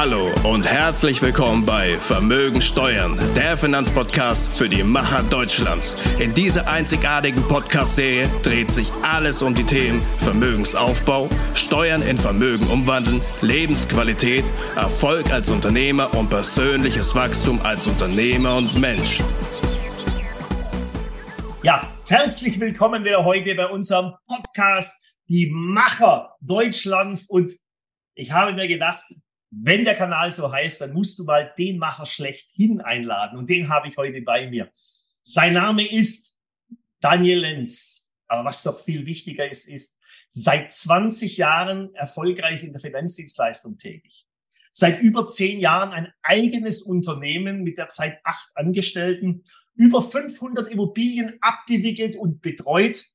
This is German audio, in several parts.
Hallo und herzlich willkommen bei Vermögen Steuern, der Finanzpodcast für die Macher Deutschlands. In dieser einzigartigen Podcast-Serie dreht sich alles um die Themen Vermögensaufbau, Steuern in Vermögen umwandeln, Lebensqualität, Erfolg als Unternehmer und persönliches Wachstum als Unternehmer und Mensch. Ja, herzlich willkommen wieder heute bei unserem Podcast Die Macher Deutschlands und ich habe mir gedacht, wenn der Kanal so heißt, dann musst du mal den Macher schlechthin einladen. Und den habe ich heute bei mir. Sein Name ist Daniel Lenz. Aber was doch viel wichtiger ist, ist, seit 20 Jahren erfolgreich in der Finanzdienstleistung tätig. Seit über zehn Jahren ein eigenes Unternehmen mit derzeit acht Angestellten, über 500 Immobilien abgewickelt und betreut,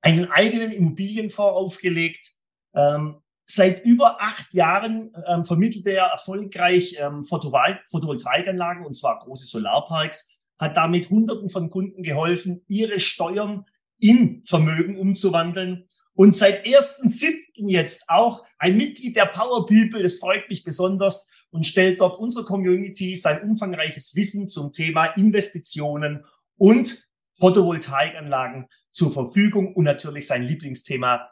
einen eigenen Immobilienfonds aufgelegt, ähm, Seit über acht Jahren ähm, vermittelt er erfolgreich ähm, Photovol Photovoltaikanlagen, und zwar große Solarparks, hat damit Hunderten von Kunden geholfen, ihre Steuern in Vermögen umzuwandeln. Und seit 1.7. jetzt auch ein Mitglied der Power People, das freut mich besonders, und stellt dort unserer Community sein umfangreiches Wissen zum Thema Investitionen und Photovoltaikanlagen zur Verfügung und natürlich sein Lieblingsthema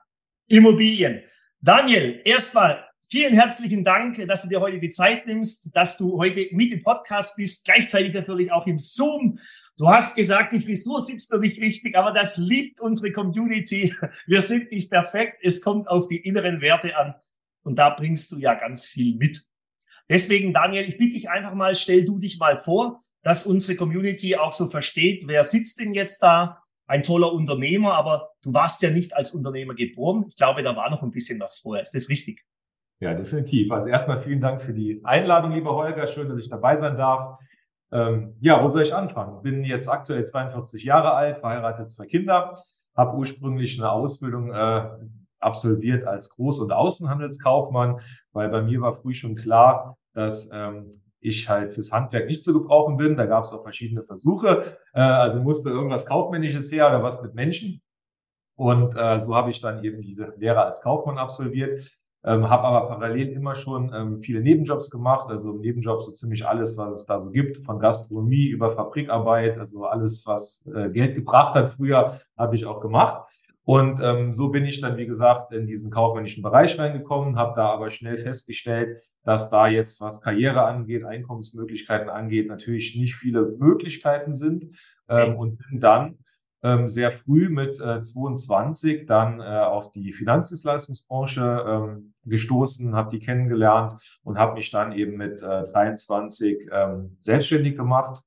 Immobilien. Daniel, erstmal vielen herzlichen Dank, dass du dir heute die Zeit nimmst, dass du heute mit im Podcast bist, gleichzeitig natürlich auch im Zoom. Du hast gesagt, die Frisur sitzt noch nicht richtig, aber das liebt unsere Community. Wir sind nicht perfekt. Es kommt auf die inneren Werte an. Und da bringst du ja ganz viel mit. Deswegen, Daniel, ich bitte dich einfach mal, stell du dich mal vor, dass unsere Community auch so versteht, wer sitzt denn jetzt da? Ein toller Unternehmer, aber du warst ja nicht als Unternehmer geboren. Ich glaube, da war noch ein bisschen was vorher. Ist das richtig? Ja, definitiv. Also erstmal vielen Dank für die Einladung, lieber Holger. Schön, dass ich dabei sein darf. Ähm, ja, wo soll ich anfangen? Bin jetzt aktuell 42 Jahre alt, verheiratet, zwei Kinder, habe ursprünglich eine Ausbildung äh, absolviert als Groß- und Außenhandelskaufmann, weil bei mir war früh schon klar, dass ähm, ich halt fürs Handwerk nicht zu gebrauchen bin. Da gab es auch verschiedene Versuche. Äh, also musste irgendwas Kaufmännisches her oder was mit Menschen. Und äh, so habe ich dann eben diese Lehre als Kaufmann absolviert. Ähm, habe aber parallel immer schon ähm, viele Nebenjobs gemacht, also Nebenjobs so ziemlich alles, was es da so gibt, von Gastronomie über Fabrikarbeit, also alles, was äh, Geld gebracht hat früher, habe ich auch gemacht. Und ähm, so bin ich dann, wie gesagt, in diesen kaufmännischen Bereich reingekommen, habe da aber schnell festgestellt, dass da jetzt, was Karriere angeht, Einkommensmöglichkeiten angeht, natürlich nicht viele Möglichkeiten sind. Ähm, und bin dann ähm, sehr früh mit äh, 22 dann äh, auf die Finanzdienstleistungsbranche ähm, gestoßen, habe die kennengelernt und habe mich dann eben mit äh, 23 ähm, selbstständig gemacht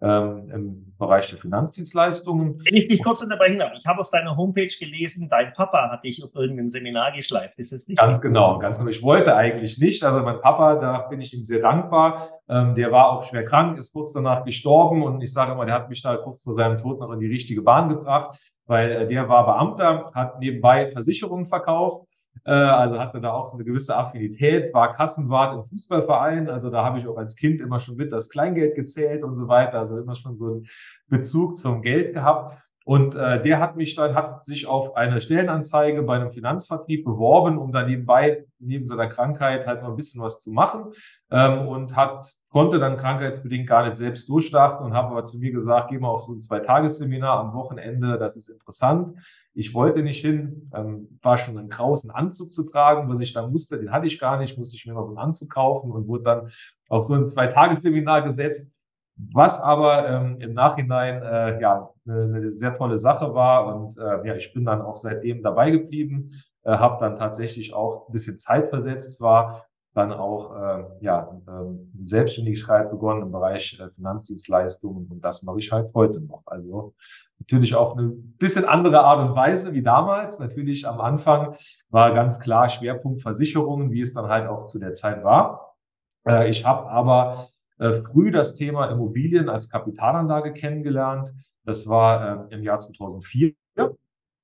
ähm, im Bereich der Finanzdienstleistungen. Wenn ich dich kurz unterbrechen darf, ich habe auf deiner Homepage gelesen, dein Papa hat dich auf irgendein Seminar geschleift. Ist es nicht? Ganz genau, ganz genau. Ich wollte eigentlich nicht. Also mein Papa, da bin ich ihm sehr dankbar. Ähm, der war auch schwer krank, ist kurz danach gestorben und ich sage immer, der hat mich da kurz vor seinem Tod noch in die richtige Bahn gebracht, weil äh, der war Beamter, hat nebenbei Versicherungen verkauft äh, also hatte da auch so eine gewisse Affinität, war Kassenwart im Fußballverein. Also da habe ich auch als Kind immer schon mit das Kleingeld gezählt und so weiter. Also immer schon so einen Bezug zum Geld gehabt. Und äh, der hat mich dann, hat sich auf eine Stellenanzeige bei einem Finanzvertrieb beworben, um dann nebenbei, neben seiner Krankheit halt noch ein bisschen was zu machen. Ähm, und hat, konnte dann krankheitsbedingt gar nicht selbst durchstarten und habe aber zu mir gesagt, geh mal auf so ein Zwei-Tages-Seminar am Wochenende, das ist interessant. Ich wollte nicht hin, ähm, war schon einen krausen Anzug zu tragen, was ich dann musste, den hatte ich gar nicht, musste ich mir noch so einen Anzug kaufen und wurde dann auf so ein Zwei-Tages-Seminar gesetzt was aber ähm, im Nachhinein äh, ja eine, eine sehr tolle Sache war und äh, ja, ich bin dann auch seitdem dabei geblieben, äh, habe dann tatsächlich auch ein bisschen Zeit versetzt zwar, dann auch äh, ja ähm, Selbstständigkeit begonnen im Bereich äh, Finanzdienstleistungen und das mache ich halt heute noch. Also natürlich auch eine bisschen andere Art und Weise wie damals. Natürlich am Anfang war ganz klar Schwerpunkt Versicherungen, wie es dann halt auch zu der Zeit war. Äh, ich habe aber äh, früh das Thema Immobilien als Kapitalanlage kennengelernt. Das war äh, im Jahr 2004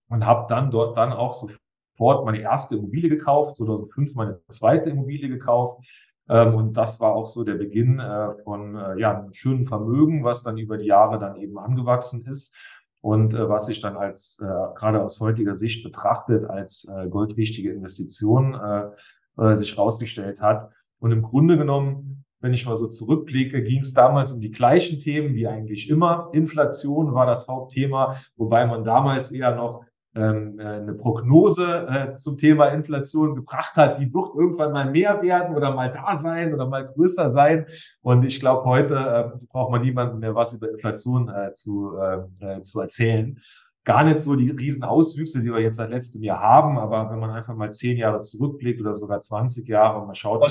und habe dann dort dann auch sofort meine erste Immobilie gekauft, 2005 meine zweite Immobilie gekauft. Ähm, und das war auch so der Beginn äh, von äh, ja, einem schönen Vermögen, was dann über die Jahre dann eben angewachsen ist und äh, was sich dann als äh, gerade aus heutiger Sicht betrachtet als äh, goldrichtige Investition äh, äh, sich herausgestellt hat. Und im Grunde genommen, wenn ich mal so zurückblicke, ging es damals um die gleichen Themen wie eigentlich immer. Inflation war das Hauptthema, wobei man damals eher noch ähm, äh, eine Prognose äh, zum Thema Inflation gebracht hat, die wird irgendwann mal mehr werden oder mal da sein oder mal größer sein. Und ich glaube, heute äh, braucht man niemandem mehr was über Inflation äh, zu, äh, äh, zu erzählen. Gar nicht so die riesen Auswüchse, die wir jetzt seit letztem Jahr haben, aber wenn man einfach mal zehn Jahre zurückblickt oder sogar 20 Jahre und man schaut mal,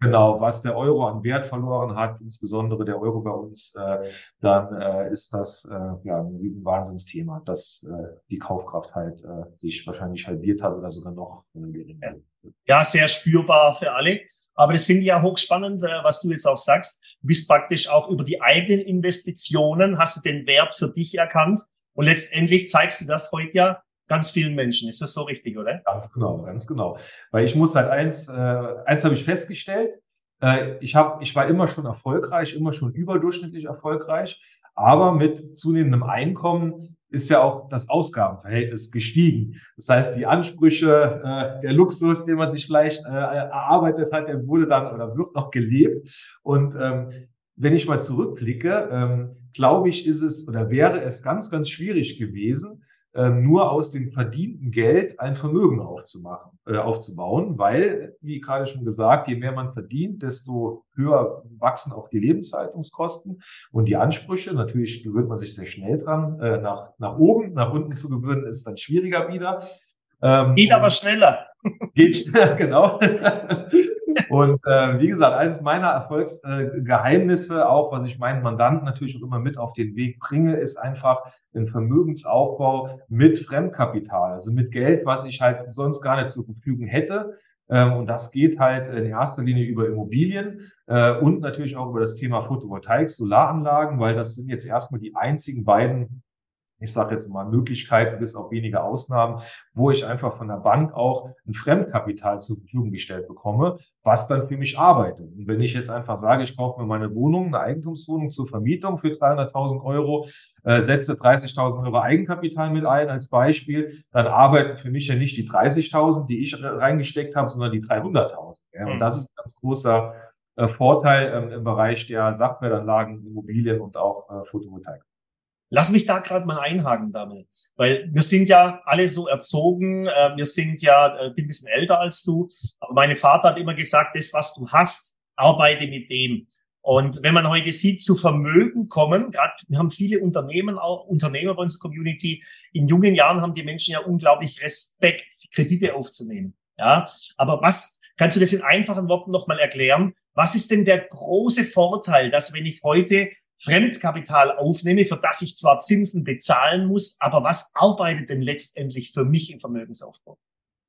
Genau, was der Euro an Wert verloren hat, insbesondere der Euro bei uns, äh, dann äh, ist das äh, ja ein Wahnsinnsthema, dass äh, die Kaufkraft halt äh, sich wahrscheinlich halbiert hat oder sogar noch geringer. Ja, sehr spürbar für alle. Aber das finde ich ja hochspannend, äh, was du jetzt auch sagst. Du bist praktisch auch über die eigenen Investitionen, hast du den Wert für dich erkannt. Und letztendlich zeigst du das heute ja ganz vielen Menschen. Ist das so richtig, oder? Ganz genau, ganz genau. Weil ich muss halt eins, äh, eins habe ich festgestellt. Äh, ich habe, ich war immer schon erfolgreich, immer schon überdurchschnittlich erfolgreich, aber mit zunehmendem Einkommen ist ja auch das Ausgabenverhältnis gestiegen. Das heißt, die Ansprüche, äh, der Luxus, den man sich vielleicht äh, erarbeitet hat, der wurde dann oder wird noch gelebt. Und ähm, wenn ich mal zurückblicke, ähm, glaube ich, ist es oder wäre es ganz, ganz schwierig gewesen, nur aus dem verdienten Geld ein Vermögen aufzumachen, äh, aufzubauen, weil, wie gerade schon gesagt, je mehr man verdient, desto höher wachsen auch die Lebenshaltungskosten und die Ansprüche. Natürlich gewöhnt man sich sehr schnell dran, äh, nach, nach oben, nach unten zu gewöhnen, ist dann schwieriger wieder. Ähm, geht aber schneller. Geht schneller, genau. Und äh, wie gesagt, eines meiner Erfolgsgeheimnisse, äh, auch was ich meinen Mandanten natürlich auch immer mit auf den Weg bringe, ist einfach den Vermögensaufbau mit Fremdkapital, also mit Geld, was ich halt sonst gar nicht zur Verfügung hätte. Ähm, und das geht halt in erster Linie über Immobilien äh, und natürlich auch über das Thema Photovoltaik, Solaranlagen, weil das sind jetzt erstmal die einzigen beiden ich sage jetzt mal Möglichkeiten bis auf wenige Ausnahmen, wo ich einfach von der Bank auch ein Fremdkapital zur Verfügung gestellt bekomme, was dann für mich arbeitet. Und wenn ich jetzt einfach sage, ich kaufe mir meine Wohnung, eine Eigentumswohnung zur Vermietung für 300.000 Euro, äh, setze 30.000 Euro Eigenkapital mit ein als Beispiel, dann arbeiten für mich ja nicht die 30.000, die ich reingesteckt habe, sondern die 300.000. Ja? Und mhm. das ist ein ganz großer äh, Vorteil ähm, im Bereich der Sachwertanlagen, Immobilien und auch äh, Photovoltaik. Lass mich da gerade mal einhaken damit, weil wir sind ja alle so erzogen, äh, wir sind ja, äh, bin ein bisschen älter als du, aber meine Vater hat immer gesagt, das, was du hast, arbeite mit dem. Und wenn man heute sieht, zu Vermögen kommen, gerade wir haben viele Unternehmen, auch Unternehmer bei unserer Community, in jungen Jahren haben die Menschen ja unglaublich Respekt, Kredite aufzunehmen. Ja, aber was, kannst du das in einfachen Worten nochmal erklären? Was ist denn der große Vorteil, dass wenn ich heute Fremdkapital aufnehme, für das ich zwar Zinsen bezahlen muss, aber was arbeitet denn letztendlich für mich im Vermögensaufbau?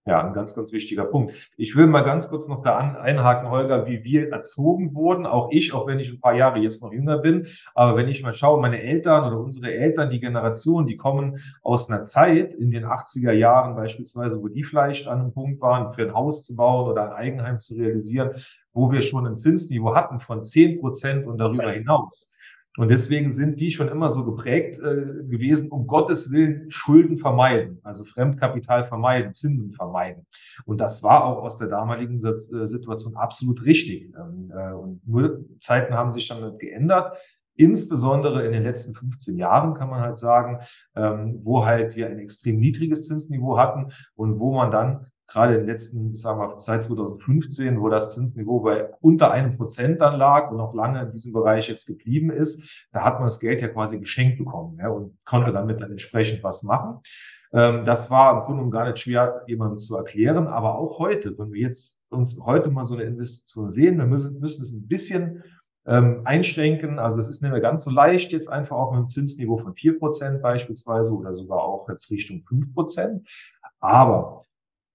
Ja, ein ganz, ganz wichtiger Punkt. Ich will mal ganz kurz noch da einhaken, Holger, wie wir erzogen wurden. Auch ich, auch wenn ich ein paar Jahre jetzt noch jünger bin. Aber wenn ich mal schaue, meine Eltern oder unsere Eltern, die Generation, die kommen aus einer Zeit in den 80er Jahren beispielsweise, wo die vielleicht an einem Punkt waren, für ein Haus zu bauen oder ein Eigenheim zu realisieren, wo wir schon ein Zinsniveau hatten von zehn Prozent und darüber hinaus. Und deswegen sind die schon immer so geprägt äh, gewesen, um Gottes Willen Schulden vermeiden, also Fremdkapital vermeiden, Zinsen vermeiden. Und das war auch aus der damaligen äh, Situation absolut richtig. Ähm, äh, und nur Zeiten haben sich dann geändert. Insbesondere in den letzten 15 Jahren kann man halt sagen, ähm, wo halt wir ein extrem niedriges Zinsniveau hatten und wo man dann gerade in den letzten, sagen wir, seit 2015, wo das Zinsniveau bei unter einem Prozent dann lag und auch lange in diesem Bereich jetzt geblieben ist, da hat man das Geld ja quasi geschenkt bekommen ja, und konnte damit dann entsprechend was machen. Ähm, das war im Grunde gar nicht schwer, jemandem zu erklären, aber auch heute, wenn wir jetzt uns heute mal so eine Investition sehen, wir müssen, müssen es ein bisschen ähm, einschränken. Also es ist nicht mehr ganz so leicht, jetzt einfach auch mit einem Zinsniveau von vier Prozent beispielsweise oder sogar auch jetzt Richtung fünf Prozent. Aber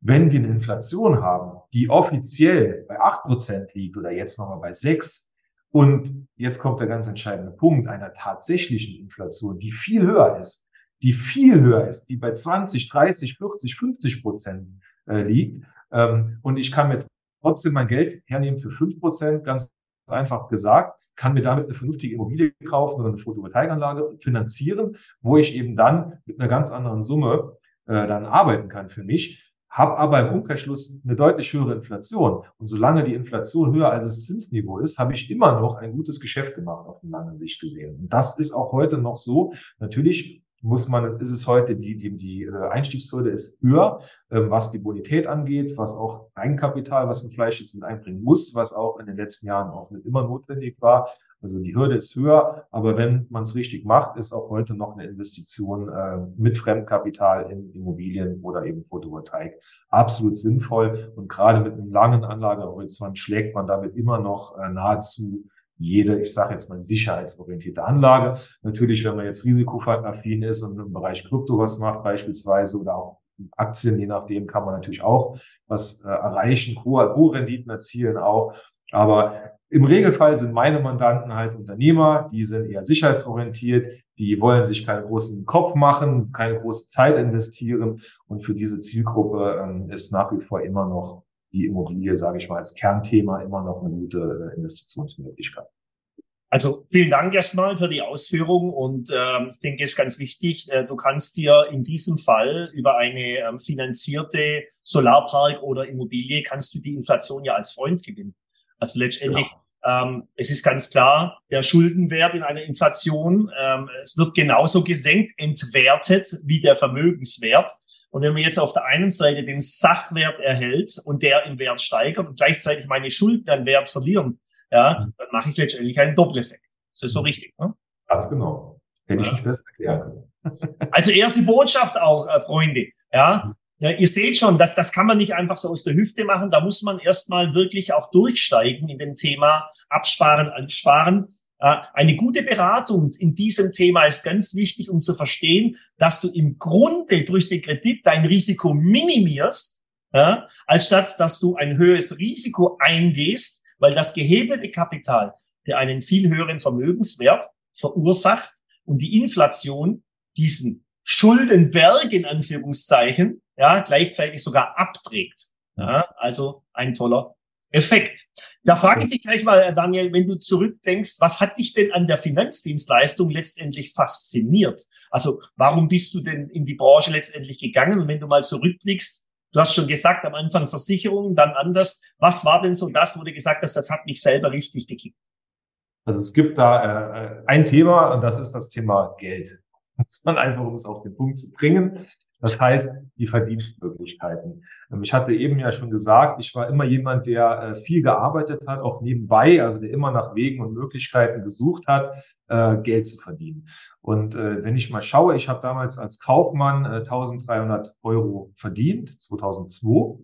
wenn wir eine Inflation haben, die offiziell bei acht Prozent liegt oder jetzt nochmal bei sechs und jetzt kommt der ganz entscheidende Punkt einer tatsächlichen Inflation, die viel höher ist, die viel höher ist, die bei 20, 30, 40, 50 Prozent äh, liegt ähm, und ich kann mir trotzdem mein Geld hernehmen für fünf Prozent, ganz einfach gesagt, kann mir damit eine vernünftige Immobilie kaufen oder eine Photovoltaikanlage finanzieren, wo ich eben dann mit einer ganz anderen Summe äh, dann arbeiten kann für mich habe aber im Umkehrschluss eine deutlich höhere Inflation. Und solange die Inflation höher als das Zinsniveau ist, habe ich immer noch ein gutes Geschäft gemacht auf lange Sicht gesehen. Und das ist auch heute noch so. Natürlich muss man, ist es heute, die, die, die äh, Einstiegshürde ist höher, ähm, was die Bonität angeht, was auch Eigenkapital, was man vielleicht jetzt mit einbringen muss, was auch in den letzten Jahren auch nicht immer notwendig war. Also die Hürde ist höher, aber wenn man es richtig macht, ist auch heute noch eine Investition äh, mit Fremdkapital in Immobilien oder eben Photovoltaik absolut sinnvoll. Und gerade mit einem langen Anlagehorizont schlägt man damit immer noch äh, nahezu jede, ich sage jetzt mal, sicherheitsorientierte Anlage. Natürlich, wenn man jetzt risikoaffin ist und im Bereich Krypto was macht beispielsweise oder auch Aktien, je nachdem kann man natürlich auch was äh, erreichen, hohe, hohe Renditen erzielen auch. Aber im Regelfall sind meine Mandanten halt Unternehmer, die sind eher sicherheitsorientiert, die wollen sich keinen großen Kopf machen, keine große Zeit investieren. Und für diese Zielgruppe ähm, ist nach wie vor immer noch die Immobilie, sage ich mal, als Kernthema immer noch eine gute äh, Investitionsmöglichkeit. Also vielen Dank erstmal für die Ausführung und äh, ich denke, es ist ganz wichtig, äh, du kannst dir in diesem Fall über eine ähm, finanzierte Solarpark oder Immobilie, kannst du die Inflation ja als Freund gewinnen. Also letztendlich, genau. Ähm, es ist ganz klar, der Schuldenwert in einer Inflation, ähm, es wird genauso gesenkt, entwertet wie der Vermögenswert. Und wenn man jetzt auf der einen Seite den Sachwert erhält und der im Wert steigert und gleichzeitig meine Schulden an Wert verlieren, ja, mhm. dann mache ich letztendlich einen Doppeleffekt. Das ist so mhm. richtig. Ne? Ganz genau. Hätte ich nicht besser erklären Also erste Botschaft auch, äh, Freunde. Ja, ja, ihr seht schon, dass das kann man nicht einfach so aus der Hüfte machen. Da muss man erstmal wirklich auch durchsteigen in dem Thema Absparen, Ansparen. Eine gute Beratung in diesem Thema ist ganz wichtig, um zu verstehen, dass du im Grunde durch den Kredit dein Risiko minimierst, ja, als statt dass du ein höheres Risiko eingehst, weil das gehebelte Kapital, der einen viel höheren Vermögenswert verursacht und die Inflation diesen Schuldenberg in Anführungszeichen ja, gleichzeitig sogar abträgt. Ja, also ein toller Effekt. Da frage ich dich gleich mal, Daniel, wenn du zurückdenkst, was hat dich denn an der Finanzdienstleistung letztendlich fasziniert? Also warum bist du denn in die Branche letztendlich gegangen? Und wenn du mal zurückblickst, du hast schon gesagt, am Anfang Versicherungen, dann anders. Was war denn so das, wo du gesagt hast, das hat mich selber richtig gekickt? Also es gibt da äh, ein Thema und das ist das Thema Geld. Das man einfach, um es auf den Punkt zu bringen. Das heißt, die Verdienstmöglichkeiten. Ähm, ich hatte eben ja schon gesagt, ich war immer jemand, der äh, viel gearbeitet hat, auch nebenbei, also der immer nach Wegen und Möglichkeiten gesucht hat, äh, Geld zu verdienen. Und äh, wenn ich mal schaue, ich habe damals als Kaufmann 1300 Euro verdient, 2002,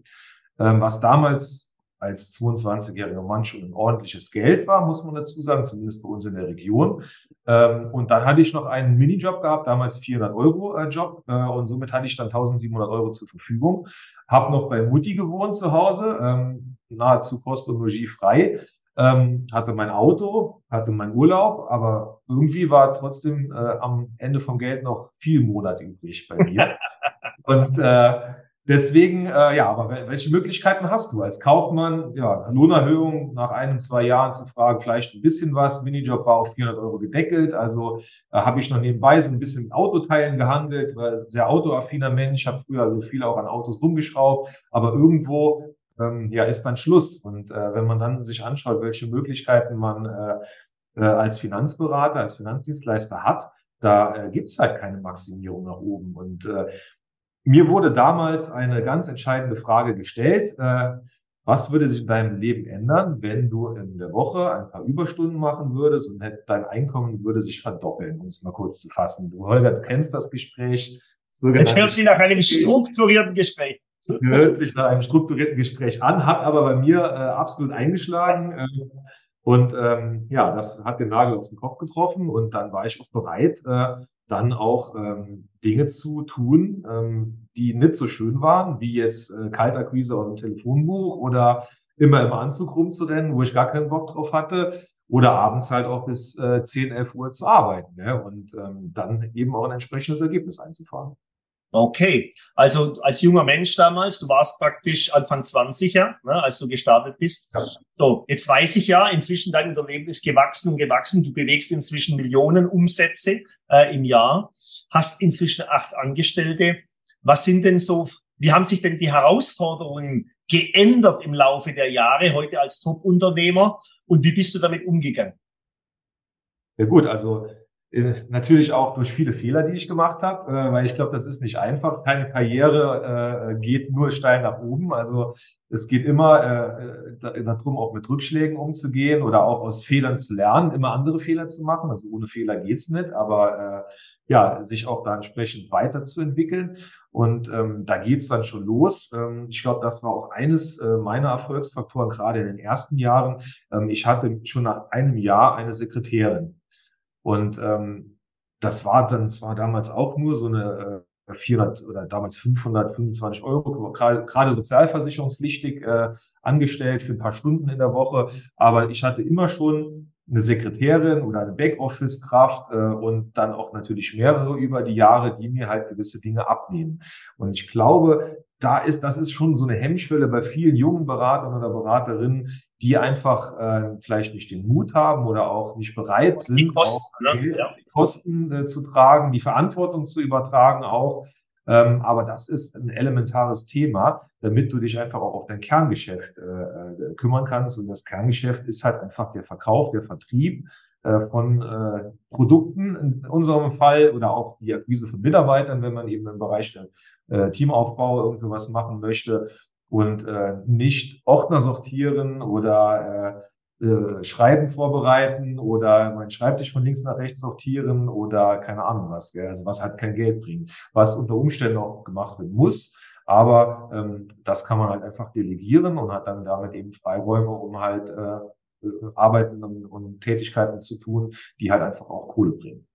ähm, was damals als 22-jähriger Mann schon ein ordentliches Geld war, muss man dazu sagen, zumindest bei uns in der Region. Ähm, und dann hatte ich noch einen Minijob gehabt, damals 400 Euro äh, Job, äh, und somit hatte ich dann 1700 Euro zur Verfügung. Hab noch bei Mutti gewohnt zu Hause, ähm, nahezu Post und Logis frei. Ähm, hatte mein Auto, hatte mein Urlaub, aber irgendwie war trotzdem äh, am Ende vom Geld noch viel Monat übrig bei mir. und äh, Deswegen, äh, ja, aber welche Möglichkeiten hast du als Kaufmann? Ja, Lohnerhöhung nach einem, zwei Jahren zu fragen, vielleicht ein bisschen was. Minijob war auf 400 Euro gedeckelt. Also äh, habe ich noch nebenbei so ein bisschen mit Autoteilen gehandelt, weil sehr autoaffiner Mensch, habe früher also viel auch an Autos rumgeschraubt. Aber irgendwo, ähm, ja, ist dann Schluss. Und äh, wenn man dann sich anschaut, welche Möglichkeiten man äh, äh, als Finanzberater, als Finanzdienstleister hat, da äh, gibt es halt keine Maximierung nach oben. Und äh, mir wurde damals eine ganz entscheidende Frage gestellt. Äh, was würde sich in deinem Leben ändern, wenn du in der Woche ein paar Überstunden machen würdest und dein Einkommen würde sich verdoppeln, um es mal kurz zu fassen. Du, Holger, du kennst das Gespräch. Es hört sich nach einem strukturierten Gespräch. Hört sich nach einem strukturierten Gespräch an, hat aber bei mir äh, absolut eingeschlagen. Äh, und ähm, ja, das hat den Nagel auf den Kopf getroffen und dann war ich auch bereit, äh, dann auch ähm, Dinge zu tun, ähm, die nicht so schön waren, wie jetzt äh, Kaltakquise aus dem Telefonbuch oder immer im Anzug rumzurennen, wo ich gar keinen Bock drauf hatte, oder abends halt auch bis äh, 10, 11 Uhr zu arbeiten ne? und ähm, dann eben auch ein entsprechendes Ergebnis einzufahren. Okay, also als junger Mensch damals, du warst praktisch Anfang 20er, ne, als du gestartet bist. So, jetzt weiß ich ja, inzwischen dein Unternehmen ist gewachsen und gewachsen. Du bewegst inzwischen Millionen Umsätze äh, im Jahr, hast inzwischen acht Angestellte. Was sind denn so Wie haben sich denn die Herausforderungen geändert im Laufe der Jahre heute als Top-Unternehmer und wie bist du damit umgegangen? Ja gut, also natürlich auch durch viele Fehler, die ich gemacht habe, äh, weil ich glaube, das ist nicht einfach. Keine Karriere äh, geht nur steil nach oben. Also es geht immer äh, darum, auch mit Rückschlägen umzugehen oder auch aus Fehlern zu lernen, immer andere Fehler zu machen. Also ohne Fehler geht's nicht, aber äh, ja, sich auch da entsprechend weiterzuentwickeln. Und ähm, da geht's dann schon los. Ähm, ich glaube, das war auch eines äh, meiner Erfolgsfaktoren, gerade in den ersten Jahren. Ähm, ich hatte schon nach einem Jahr eine Sekretärin. Und ähm, das war dann zwar damals auch nur so eine äh, 400 oder damals 525 Euro, gerade, sozialversicherungspflichtig äh, angestellt für ein paar Stunden in der Woche. Aber ich hatte immer schon eine Sekretärin oder eine Backoffice-Kraft äh, und dann auch natürlich mehrere über die Jahre, die mir halt gewisse Dinge abnehmen. Und ich glaube, da ist, das ist schon so eine Hemmschwelle bei vielen jungen Beratern oder Beraterinnen, die einfach äh, vielleicht nicht den Mut haben oder auch nicht bereit sind, die Kosten, auch, ne? ja. die Kosten äh, zu tragen, die Verantwortung zu übertragen auch. Ähm, aber das ist ein elementares Thema, damit du dich einfach auch auf dein Kerngeschäft äh, äh kümmern kannst. Und das Kerngeschäft ist halt einfach der Verkauf, der Vertrieb von äh, Produkten in unserem Fall oder auch die Akquise von Mitarbeitern, wenn man eben im Bereich der äh, Teamaufbau irgendwie was machen möchte und äh, nicht Ordner sortieren oder äh, äh, Schreiben vorbereiten oder meinen Schreibtisch von links nach rechts sortieren oder keine Ahnung was, gell? also was halt kein Geld bringt, was unter Umständen auch gemacht werden muss. Aber ähm, das kann man halt einfach delegieren und hat dann damit eben Freiräume, um halt äh, Arbeiten und, und Tätigkeiten zu tun, die halt einfach auch Kohle bringen.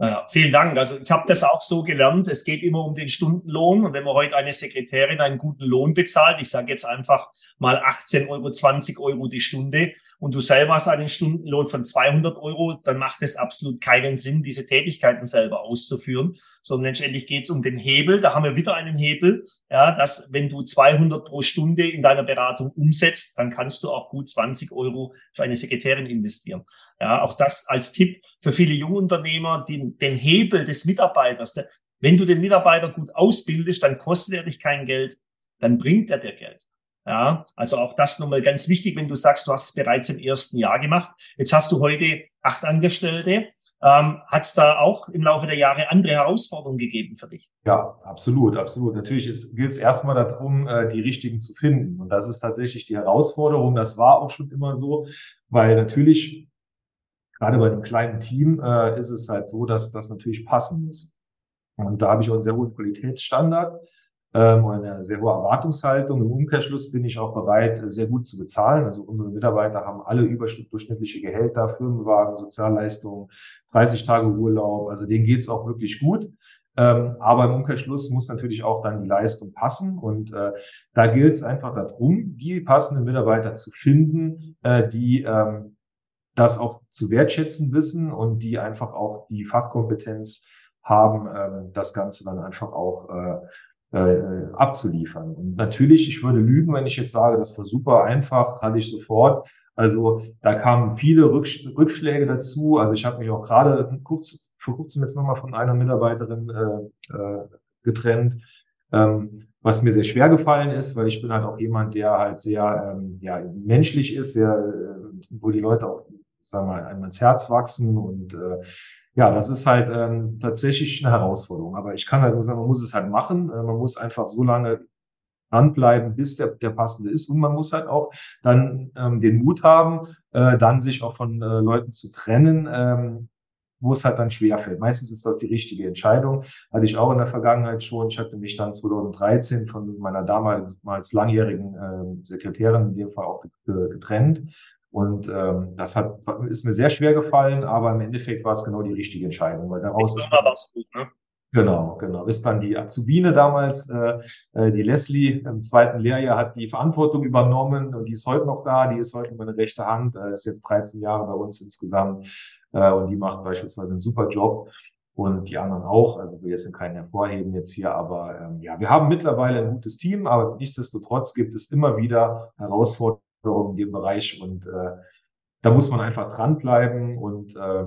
Ja, vielen Dank. Also ich habe das auch so gelernt. Es geht immer um den Stundenlohn. Und wenn man heute eine Sekretärin einen guten Lohn bezahlt, ich sage jetzt einfach mal 18 Euro, 20 Euro die Stunde, und du selber hast einen Stundenlohn von 200 Euro, dann macht es absolut keinen Sinn, diese Tätigkeiten selber auszuführen, sondern letztendlich geht es um den Hebel. Da haben wir wieder einen Hebel, ja, dass wenn du 200 pro Stunde in deiner Beratung umsetzt, dann kannst du auch gut 20 Euro für eine Sekretärin investieren. Ja, auch das als Tipp für viele Jungunternehmer, den, den Hebel des Mitarbeiters. Der, wenn du den Mitarbeiter gut ausbildest, dann kostet er dich kein Geld, dann bringt er dir Geld. Ja, also auch das nochmal ganz wichtig, wenn du sagst, du hast es bereits im ersten Jahr gemacht. Jetzt hast du heute acht Angestellte. Ähm, Hat es da auch im Laufe der Jahre andere Herausforderungen gegeben für dich? Ja, absolut, absolut. Natürlich gilt es erstmal darum, äh, die richtigen zu finden. Und das ist tatsächlich die Herausforderung. Das war auch schon immer so, weil natürlich gerade bei einem kleinen Team äh, ist es halt so, dass das natürlich passen muss. Und da habe ich auch einen sehr hohen Qualitätsstandard ähm, und eine sehr hohe Erwartungshaltung. Im Umkehrschluss bin ich auch bereit, sehr gut zu bezahlen. Also unsere Mitarbeiter haben alle überdurchschnittliche Gehälter, Firmenwagen, Sozialleistungen, 30 Tage Urlaub. Also denen geht's auch wirklich gut. Ähm, aber im Umkehrschluss muss natürlich auch dann die Leistung passen. Und äh, da gilt es einfach darum, die passenden Mitarbeiter zu finden, äh, die ähm, das auch zu wertschätzen wissen und die einfach auch die Fachkompetenz haben, ähm, das Ganze dann einfach auch äh, äh, abzuliefern. Und natürlich, ich würde lügen, wenn ich jetzt sage, das war super einfach, hatte ich sofort. Also da kamen viele Rückschläge dazu. Also ich habe mich auch gerade kurz, vor kurzem jetzt nochmal von einer Mitarbeiterin äh, äh, getrennt, ähm, was mir sehr schwer gefallen ist, weil ich bin halt auch jemand, der halt sehr ähm, ja, menschlich ist, sehr, äh, wo die Leute auch, wir mal, einem ins Herz wachsen und äh, ja, das ist halt ähm, tatsächlich eine Herausforderung. Aber ich kann halt nur sagen, man muss es halt machen. Äh, man muss einfach so lange dranbleiben, bis der, der passende ist. Und man muss halt auch dann ähm, den Mut haben, äh, dann sich auch von äh, Leuten zu trennen, ähm, wo es halt dann schwer fällt. Meistens ist das die richtige Entscheidung. Hatte ich auch in der Vergangenheit schon. Ich hatte mich dann 2013 von meiner damals langjährigen äh, Sekretärin in dem Fall auch getrennt. Und ähm, das hat, ist mir sehr schwer gefallen, aber im Endeffekt war es genau die richtige Entscheidung, weil daraus ist. Dann, gut, ne? Genau, genau. Ist dann die Azubine damals, äh, äh, die Leslie im zweiten Lehrjahr hat die Verantwortung übernommen und die ist heute noch da, die ist heute meine rechte Hand, äh, ist jetzt 13 Jahre bei uns insgesamt äh, und die macht beispielsweise einen super Job und die anderen auch. Also wir sind keinen hervorheben jetzt hier, aber ähm, ja, wir haben mittlerweile ein gutes Team, aber nichtsdestotrotz gibt es immer wieder Herausforderungen in dem Bereich und äh, da muss man einfach dranbleiben und äh,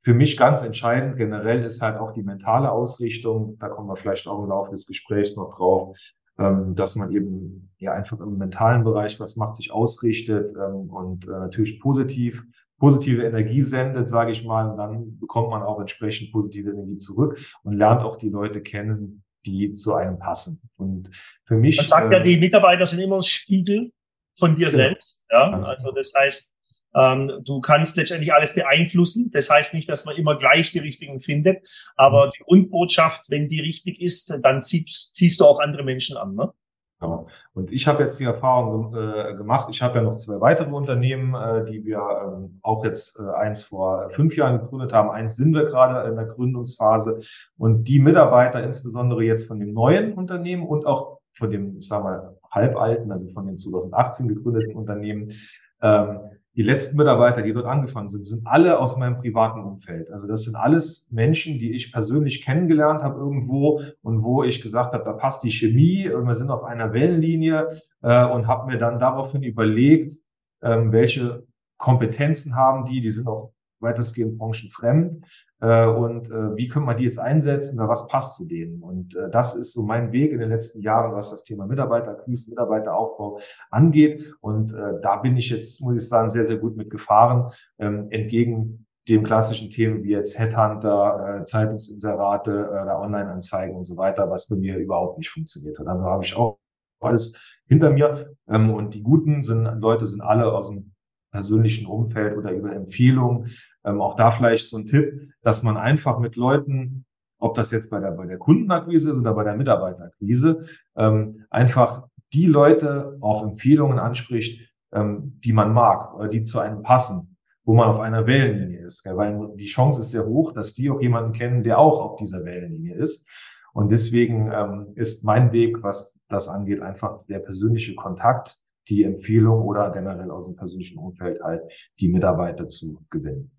für mich ganz entscheidend generell ist halt auch die mentale Ausrichtung. Da kommen wir vielleicht auch im Laufe des Gesprächs noch drauf, ähm, dass man eben ja einfach im mentalen Bereich was macht, sich ausrichtet ähm, und äh, natürlich positiv positive Energie sendet, sage ich mal, und dann bekommt man auch entsprechend positive Energie zurück und lernt auch die Leute kennen, die zu einem passen. Und für mich. Man sagt ja, die Mitarbeiter sind immer das Spiegel von dir genau. selbst. Ja, also das heißt, ähm, du kannst letztendlich alles beeinflussen. Das heißt nicht, dass man immer gleich die richtigen findet, aber mhm. die Grundbotschaft, wenn die richtig ist, dann ziehst, ziehst du auch andere Menschen an. Ne? Genau. Und ich habe jetzt die Erfahrung äh, gemacht, ich habe ja noch zwei weitere Unternehmen, äh, die wir ähm, auch jetzt äh, eins vor fünf Jahren gegründet haben, eins sind wir gerade in der Gründungsphase. Und die Mitarbeiter, insbesondere jetzt von dem neuen Unternehmen und auch von dem, ich sage mal, halbalten, also von den 2018 gegründeten Unternehmen, ähm, die letzten Mitarbeiter, die dort angefangen sind, sind alle aus meinem privaten Umfeld. Also das sind alles Menschen, die ich persönlich kennengelernt habe irgendwo und wo ich gesagt habe, da passt die Chemie und wir sind auf einer Wellenlinie äh, und habe mir dann daraufhin überlegt, ähm, welche Kompetenzen haben die, die sind auch weitestgehend branchenfremd äh, und äh, wie können wir die jetzt einsetzen oder was passt zu denen? Und äh, das ist so mein Weg in den letzten Jahren, was das Thema Mitarbeiterkrise, Mitarbeiteraufbau angeht. Und äh, da bin ich jetzt, muss ich sagen, sehr, sehr gut mit gefahren, ähm, entgegen dem klassischen Themen wie jetzt Headhunter, äh, Zeitungsinserate, äh, Online-Anzeigen und so weiter, was bei mir überhaupt nicht funktioniert hat. Also habe ich auch alles hinter mir. Ähm, und die guten sind, Leute sind alle aus dem persönlichen Umfeld oder über Empfehlungen. Ähm, auch da vielleicht so ein Tipp, dass man einfach mit Leuten, ob das jetzt bei der, bei der Kundenakquise ist oder bei der Mitarbeiterakquise, ähm, einfach die Leute auf Empfehlungen anspricht, ähm, die man mag oder die zu einem passen, wo man auf einer Wellenlinie ist. Gell? Weil die Chance ist sehr hoch, dass die auch jemanden kennen, der auch auf dieser Wellenlinie ist. Und deswegen ähm, ist mein Weg, was das angeht, einfach der persönliche Kontakt die Empfehlung oder generell aus dem persönlichen Umfeld halt die Mitarbeiter zu gewinnen.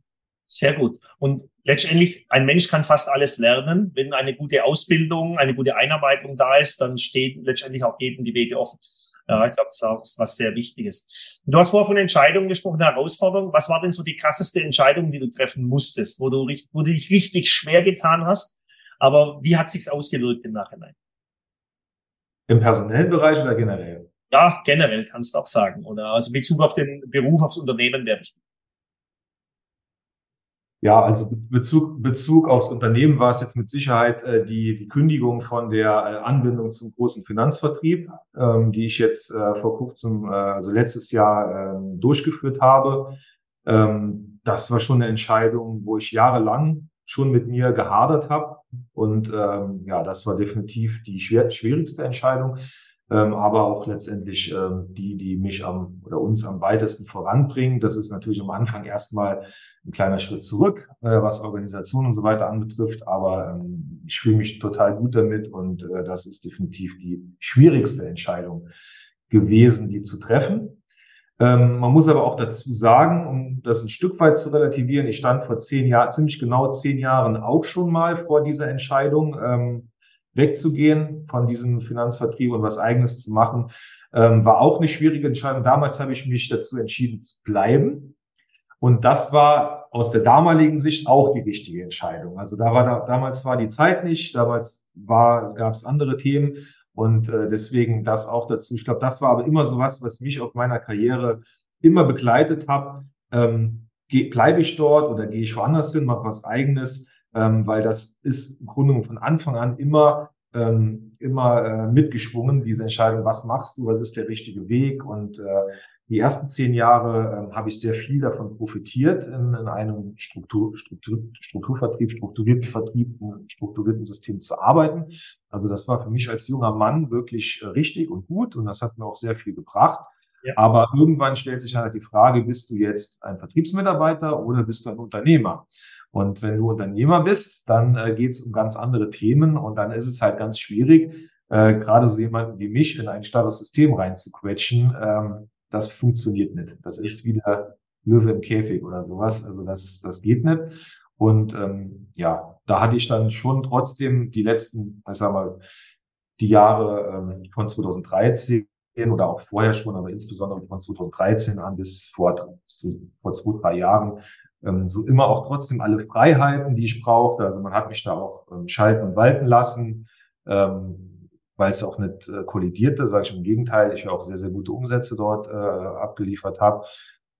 Sehr gut. Und letztendlich, ein Mensch kann fast alles lernen. Wenn eine gute Ausbildung, eine gute Einarbeitung da ist, dann stehen letztendlich auch jedem die Wege offen. Ja, ich glaube, das ist auch was sehr Wichtiges. Du hast vorher von Entscheidungen gesprochen, Herausforderungen. Was war denn so die krasseste Entscheidung, die du treffen musstest, wo du, wo du dich richtig schwer getan hast? Aber wie hat sich's ausgewirkt im Nachhinein? Im personellen Bereich oder generell? Ja, generell kannst du auch sagen. Oder also Bezug auf den Beruf, aufs Unternehmen wäre wichtig. Ja, also Bezug, Bezug aufs Unternehmen war es jetzt mit Sicherheit äh, die, die Kündigung von der äh, Anbindung zum großen Finanzvertrieb, ähm, die ich jetzt äh, vor kurzem, äh, also letztes Jahr ähm, durchgeführt habe. Ähm, das war schon eine Entscheidung, wo ich jahrelang schon mit mir gehadert habe. Und ähm, ja, das war definitiv die schwer, schwierigste Entscheidung ähm, aber auch letztendlich ähm, die, die mich am oder uns am weitesten voranbringen. Das ist natürlich am Anfang erstmal ein kleiner Schritt zurück, äh, was Organisation und so weiter anbetrifft, aber ähm, ich fühle mich total gut damit und äh, das ist definitiv die schwierigste Entscheidung gewesen, die zu treffen. Ähm, man muss aber auch dazu sagen, um das ein Stück weit zu relativieren, ich stand vor zehn Jahren, ziemlich genau zehn Jahren auch schon mal vor dieser Entscheidung. Ähm, wegzugehen von diesem Finanzvertrieb und was eigenes zu machen, ähm, war auch eine schwierige Entscheidung. Damals habe ich mich dazu entschieden zu bleiben. Und das war aus der damaligen Sicht auch die richtige Entscheidung. Also da war da, damals war die Zeit nicht, damals war gab es andere Themen und äh, deswegen das auch dazu. Ich glaube, das war aber immer so was, was mich auf meiner Karriere immer begleitet hat. Ähm, Bleibe ich dort oder gehe ich woanders hin, mache was Eigenes? Ähm, weil das ist im Grunde von Anfang an immer ähm, immer äh, mitgeschwungen, diese Entscheidung, was machst du, was ist der richtige Weg. Und äh, die ersten zehn Jahre äh, habe ich sehr viel davon profitiert, in, in einem Struktur, Struktur, Strukturvertrieb, strukturierten Vertrieb, strukturierten System zu arbeiten. Also das war für mich als junger Mann wirklich äh, richtig und gut und das hat mir auch sehr viel gebracht. Ja. Aber irgendwann stellt sich halt die Frage, bist du jetzt ein Vertriebsmitarbeiter oder bist du ein Unternehmer? Und wenn du Unternehmer bist, dann äh, geht es um ganz andere Themen und dann ist es halt ganz schwierig, äh, gerade so jemanden wie mich in ein starres System reinzuquetschen. Ähm, das funktioniert nicht. Das ist wieder Löwe im Käfig oder sowas. Also das, das geht nicht. Und ähm, ja, da hatte ich dann schon trotzdem die letzten, ich sag mal, die Jahre ähm, von 2013 oder auch vorher schon, aber insbesondere von 2013 an bis vor, vor zwei, drei Jahren ähm, so immer auch trotzdem alle Freiheiten, die ich brauchte. Also man hat mich da auch ähm, schalten und walten lassen, ähm, weil es auch nicht äh, kollidierte, sage ich im Gegenteil, ich auch sehr, sehr gute Umsätze dort äh, abgeliefert habe.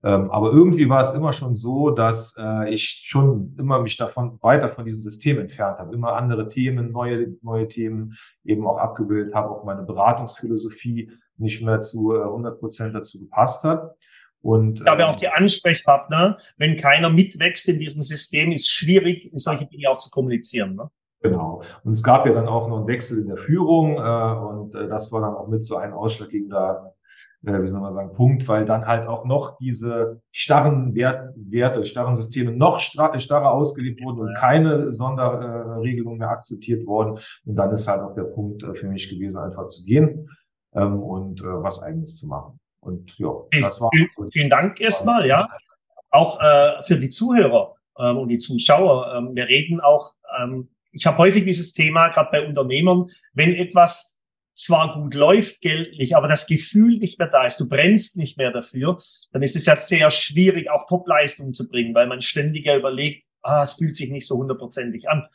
Ähm, aber irgendwie war es immer schon so, dass äh, ich schon immer mich davon weiter von diesem System entfernt habe, immer andere Themen, neue, neue Themen eben auch abgebildet habe, auch meine Beratungsphilosophie nicht mehr zu äh, 100 Prozent dazu gepasst hat. Und, ich glaube ähm, auch die Ansprechpartner, wenn keiner mitwächst in diesem System, ist schwierig, solche Dinge auch zu kommunizieren. Ne? Genau. Und es gab ja dann auch noch einen Wechsel in der Führung äh, und äh, das war dann auch mit so ein ausschlaggebender äh, wie soll man sagen, Punkt, weil dann halt auch noch diese starren Wert, Werte, starren Systeme noch starrer ausgelegt wurden und keine Sonderregelungen mehr akzeptiert wurden. Und dann ist halt auch der Punkt äh, für mich gewesen, einfach zu gehen ähm, und äh, was Eigenes zu machen. Und ja, das war. Vielen, vielen Dank erstmal, ja. Auch äh, für die Zuhörer ähm, und die Zuschauer. Ähm, wir reden auch, ähm, ich habe häufig dieses Thema, gerade bei Unternehmern, wenn etwas zwar gut läuft geldlich, aber das Gefühl nicht mehr da ist, du brennst nicht mehr dafür, dann ist es ja sehr schwierig, auch Topleistungen zu bringen, weil man ständig ja überlegt, ah, es fühlt sich nicht so hundertprozentig an.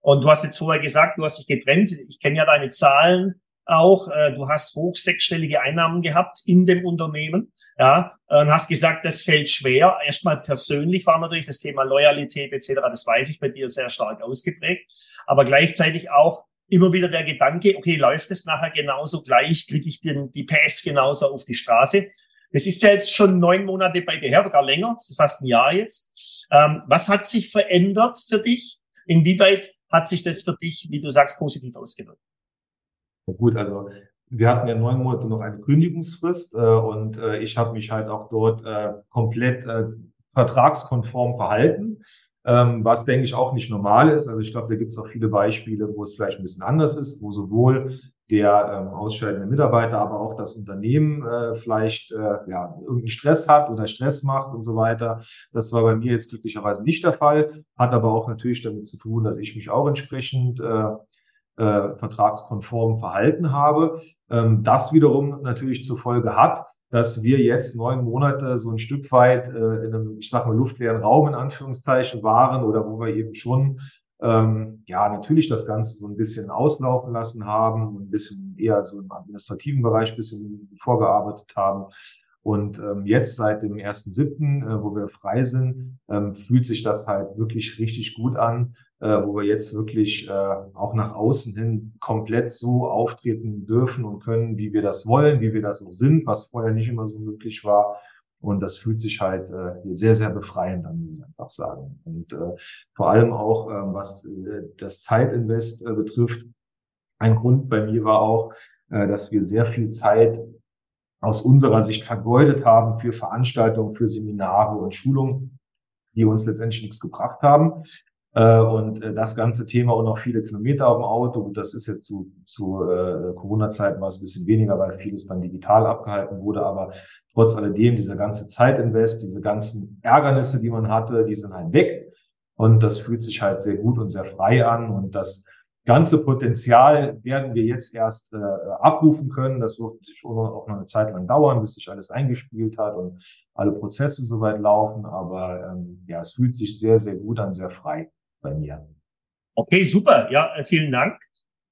Und du hast jetzt vorher gesagt, du hast dich getrennt. Ich kenne ja deine Zahlen auch. Äh, du hast hoch sechsstellige Einnahmen gehabt in dem Unternehmen. Ja, und hast gesagt, das fällt schwer. Erstmal persönlich war natürlich das Thema Loyalität etc. Das weiß ich bei dir sehr stark ausgeprägt. Aber gleichzeitig auch immer wieder der Gedanke, okay, läuft es nachher genauso gleich, kriege ich den, die PS genauso auf die Straße. Das ist ja jetzt schon neun Monate bei dir her, gar länger, fast ein Jahr jetzt. Ähm, was hat sich verändert für dich? Inwieweit hat sich das für dich, wie du sagst, positiv ausgewirkt? Ja, gut, also wir hatten ja neun Monate noch eine Kündigungsfrist äh, und äh, ich habe mich halt auch dort äh, komplett äh, vertragskonform verhalten ähm, was denke ich auch nicht normal ist. Also ich glaube, da gibt es auch viele Beispiele, wo es vielleicht ein bisschen anders ist, wo sowohl der ähm, ausscheidende Mitarbeiter, aber auch das Unternehmen äh, vielleicht äh, ja, irgendeinen Stress hat oder Stress macht und so weiter. Das war bei mir jetzt glücklicherweise nicht der Fall, hat aber auch natürlich damit zu tun, dass ich mich auch entsprechend äh, äh, vertragskonform verhalten habe. Ähm, das wiederum natürlich zur Folge hat, dass wir jetzt neun Monate so ein Stück weit äh, in einem, ich sag mal, luftleeren Raum in Anführungszeichen waren oder wo wir eben schon ähm, ja natürlich das Ganze so ein bisschen auslaufen lassen haben und ein bisschen eher so im administrativen Bereich bisschen vorgearbeitet haben. Und ähm, jetzt seit dem 1.7., äh, wo wir frei sind, ähm, fühlt sich das halt wirklich richtig gut an, äh, wo wir jetzt wirklich äh, auch nach außen hin komplett so auftreten dürfen und können, wie wir das wollen, wie wir das so sind, was vorher nicht immer so möglich war. Und das fühlt sich halt äh, sehr, sehr befreiend an, muss ich einfach sagen. Und äh, vor allem auch, äh, was äh, das Zeitinvest äh, betrifft, ein Grund bei mir war auch, äh, dass wir sehr viel Zeit aus unserer Sicht vergeudet haben für Veranstaltungen, für Seminare und Schulungen, die uns letztendlich nichts gebracht haben. Äh, und äh, das ganze Thema und auch viele Kilometer auf dem Auto, das ist jetzt zu, zu äh, Corona-Zeiten war es ein bisschen weniger, weil vieles dann digital abgehalten wurde. Aber trotz alledem, dieser ganze Zeitinvest, diese ganzen Ärgernisse, die man hatte, die sind halt weg. Und das fühlt sich halt sehr gut und sehr frei an. Und das ganze Potenzial werden wir jetzt erst äh, abrufen können. Das wird schon auch noch eine Zeit lang dauern, bis sich alles eingespielt hat und alle Prozesse soweit laufen. Aber ähm, ja, es fühlt sich sehr, sehr gut an, sehr frei bei mir. Okay, super. Ja, äh, vielen Dank.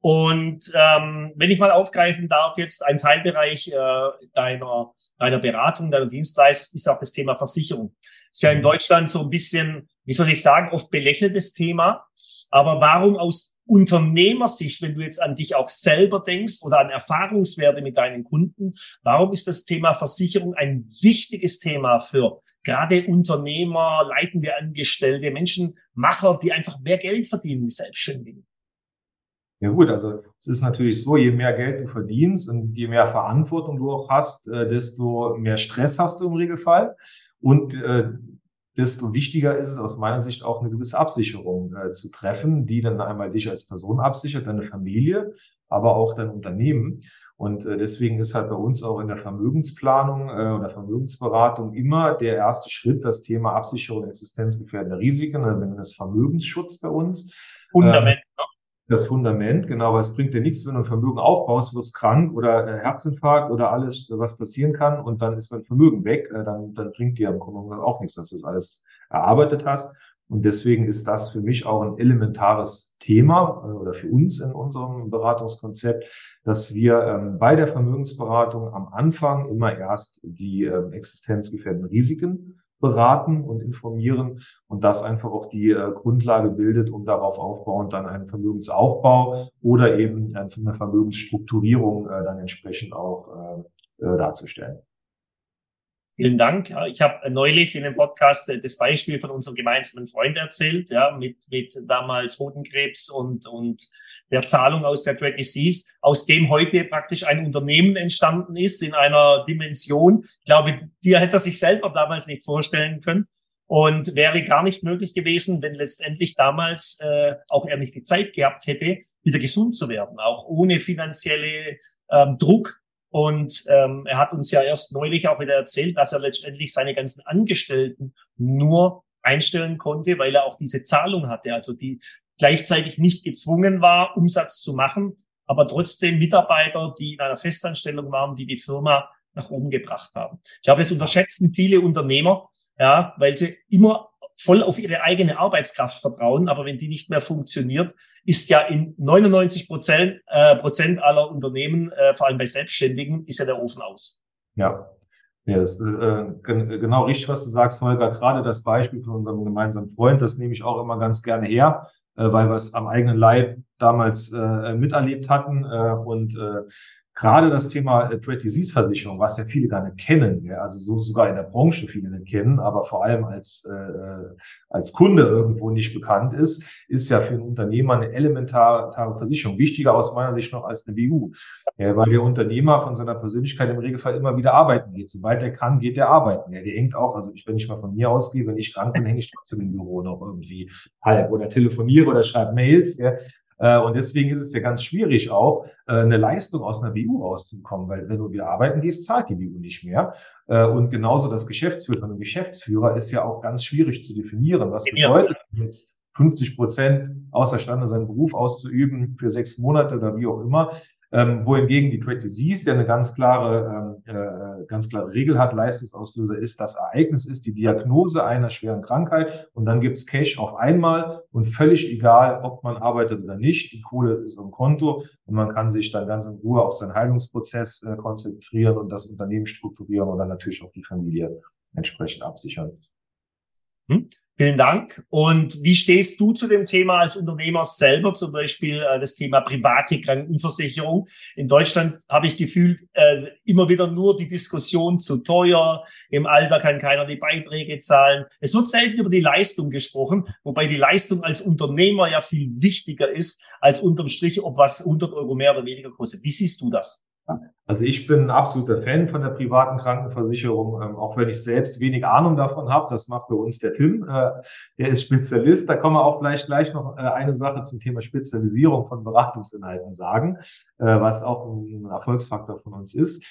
Und ähm, wenn ich mal aufgreifen darf, jetzt ein Teilbereich äh, deiner, deiner Beratung, deiner Dienstleistung ist auch das Thema Versicherung. Ist ja in mhm. Deutschland so ein bisschen, wie soll ich sagen, oft belächeltes Thema. Aber warum aus Unternehmersicht, wenn du jetzt an dich auch selber denkst oder an Erfahrungswerte mit deinen Kunden, warum ist das Thema Versicherung ein wichtiges Thema für gerade Unternehmer, leitende Angestellte, Menschen, Macher, die einfach mehr Geld verdienen, die Selbstständigen? Ja gut, also es ist natürlich so, je mehr Geld du verdienst und je mehr Verantwortung du auch hast, äh, desto mehr Stress hast du im Regelfall. Und äh, desto wichtiger ist es aus meiner Sicht auch eine gewisse Absicherung äh, zu treffen, die dann einmal dich als Person absichert, deine Familie, aber auch dein Unternehmen. Und äh, deswegen ist halt bei uns auch in der Vermögensplanung äh, oder Vermögensberatung immer der erste Schritt das Thema Absicherung existenzgefährdender Risiken, also wir nennen das Vermögensschutz bei uns. Fundament. Das Fundament, genau, weil es bringt dir nichts, wenn du ein Vermögen aufbaust, wirst krank oder äh, Herzinfarkt oder alles, was passieren kann und dann ist dein Vermögen weg, äh, dann, dann bringt dir im Grunde auch nichts, dass das alles erarbeitet hast. Und deswegen ist das für mich auch ein elementares Thema äh, oder für uns in unserem Beratungskonzept, dass wir ähm, bei der Vermögensberatung am Anfang immer erst die ähm, existenzgefährdenden Risiken beraten und informieren und das einfach auch die äh, Grundlage bildet, um darauf aufbauend dann einen Vermögensaufbau oder eben eine Vermögensstrukturierung äh, dann entsprechend auch äh, äh darzustellen. Vielen Dank. Ich habe neulich in dem Podcast äh, das Beispiel von unserem gemeinsamen Freund erzählt, ja, mit, mit damals Hodenkrebs und, und der Zahlung aus der Dread Disease, aus dem heute praktisch ein Unternehmen entstanden ist in einer Dimension. Ich glaube, die hätte er sich selber damals nicht vorstellen können und wäre gar nicht möglich gewesen, wenn letztendlich damals äh, auch er nicht die Zeit gehabt hätte, wieder gesund zu werden, auch ohne finanzielle ähm, Druck und ähm, er hat uns ja erst neulich auch wieder erzählt, dass er letztendlich seine ganzen Angestellten nur einstellen konnte, weil er auch diese Zahlung hatte, also die gleichzeitig nicht gezwungen war, Umsatz zu machen, aber trotzdem Mitarbeiter, die in einer Festanstellung waren, die die Firma nach oben gebracht haben. Ich glaube, das unterschätzen viele Unternehmer, ja, weil sie immer voll auf ihre eigene Arbeitskraft vertrauen, aber wenn die nicht mehr funktioniert, ist ja in 99 Prozent, äh, Prozent aller Unternehmen, äh, vor allem bei Selbstständigen, ist ja der Ofen aus. Ja. Ja, das ist äh, genau richtig, was du sagst, Holger. Gerade das Beispiel von unserem gemeinsamen Freund, das nehme ich auch immer ganz gerne her, äh, weil wir es am eigenen Leib damals äh, miterlebt hatten. Äh, und äh, gerade das Thema äh, Dread Disease Versicherung, was ja viele gar nicht kennen, ja, also so sogar in der Branche viele nicht kennen, aber vor allem als, äh, äh als Kunde irgendwo nicht bekannt ist, ist ja für einen Unternehmer eine elementare Versicherung. Wichtiger aus meiner Sicht noch als eine BU. Ja, weil der Unternehmer von seiner Persönlichkeit im Regelfall immer wieder arbeiten geht. Sobald er kann, geht er arbeiten. Ja, der hängt auch, also ich, wenn ich mal von mir ausgehe, wenn ich krank bin, hänge ich trotzdem im Büro noch irgendwie halb oder telefoniere oder schreibe Mails. Ja. Äh, und deswegen ist es ja ganz schwierig auch, äh, eine Leistung aus einer BU rauszukommen, weil wenn du wieder arbeiten gehst, zahlt die BU nicht mehr. Äh, und genauso das Geschäftsführer einem Geschäftsführer ist ja auch ganz schwierig zu definieren. Was bedeutet jetzt 50 Prozent außerstande, seinen Beruf auszuüben für sechs Monate oder wie auch immer? Ähm, wohingegen die Trade Disease ja eine ganz klare, ähm, äh, ganz klare Regel hat. Leistungsauslöser ist das Ereignis, ist die Diagnose einer schweren Krankheit und dann gibt's Cash auf einmal und völlig egal, ob man arbeitet oder nicht. Die Kohle ist am Konto und man kann sich dann ganz in Ruhe auf seinen Heilungsprozess äh, konzentrieren und das Unternehmen strukturieren und dann natürlich auch die Familie entsprechend absichern. Hm? Vielen Dank. Und wie stehst du zu dem Thema als Unternehmer selber, zum Beispiel äh, das Thema private Krankenversicherung? In Deutschland habe ich gefühlt äh, immer wieder nur die Diskussion zu teuer, im Alter kann keiner die Beiträge zahlen. Es wird selten über die Leistung gesprochen, wobei die Leistung als Unternehmer ja viel wichtiger ist, als unterm Strich, ob was 100 Euro mehr oder weniger kostet. Wie siehst du das? Also ich bin ein absoluter Fan von der privaten Krankenversicherung, ähm, auch wenn ich selbst wenig Ahnung davon habe. Das macht bei uns der Tim, äh, der ist Spezialist. Da kommen wir auch vielleicht gleich noch äh, eine Sache zum Thema Spezialisierung von Beratungsinhalten sagen, äh, was auch ein Erfolgsfaktor von uns ist.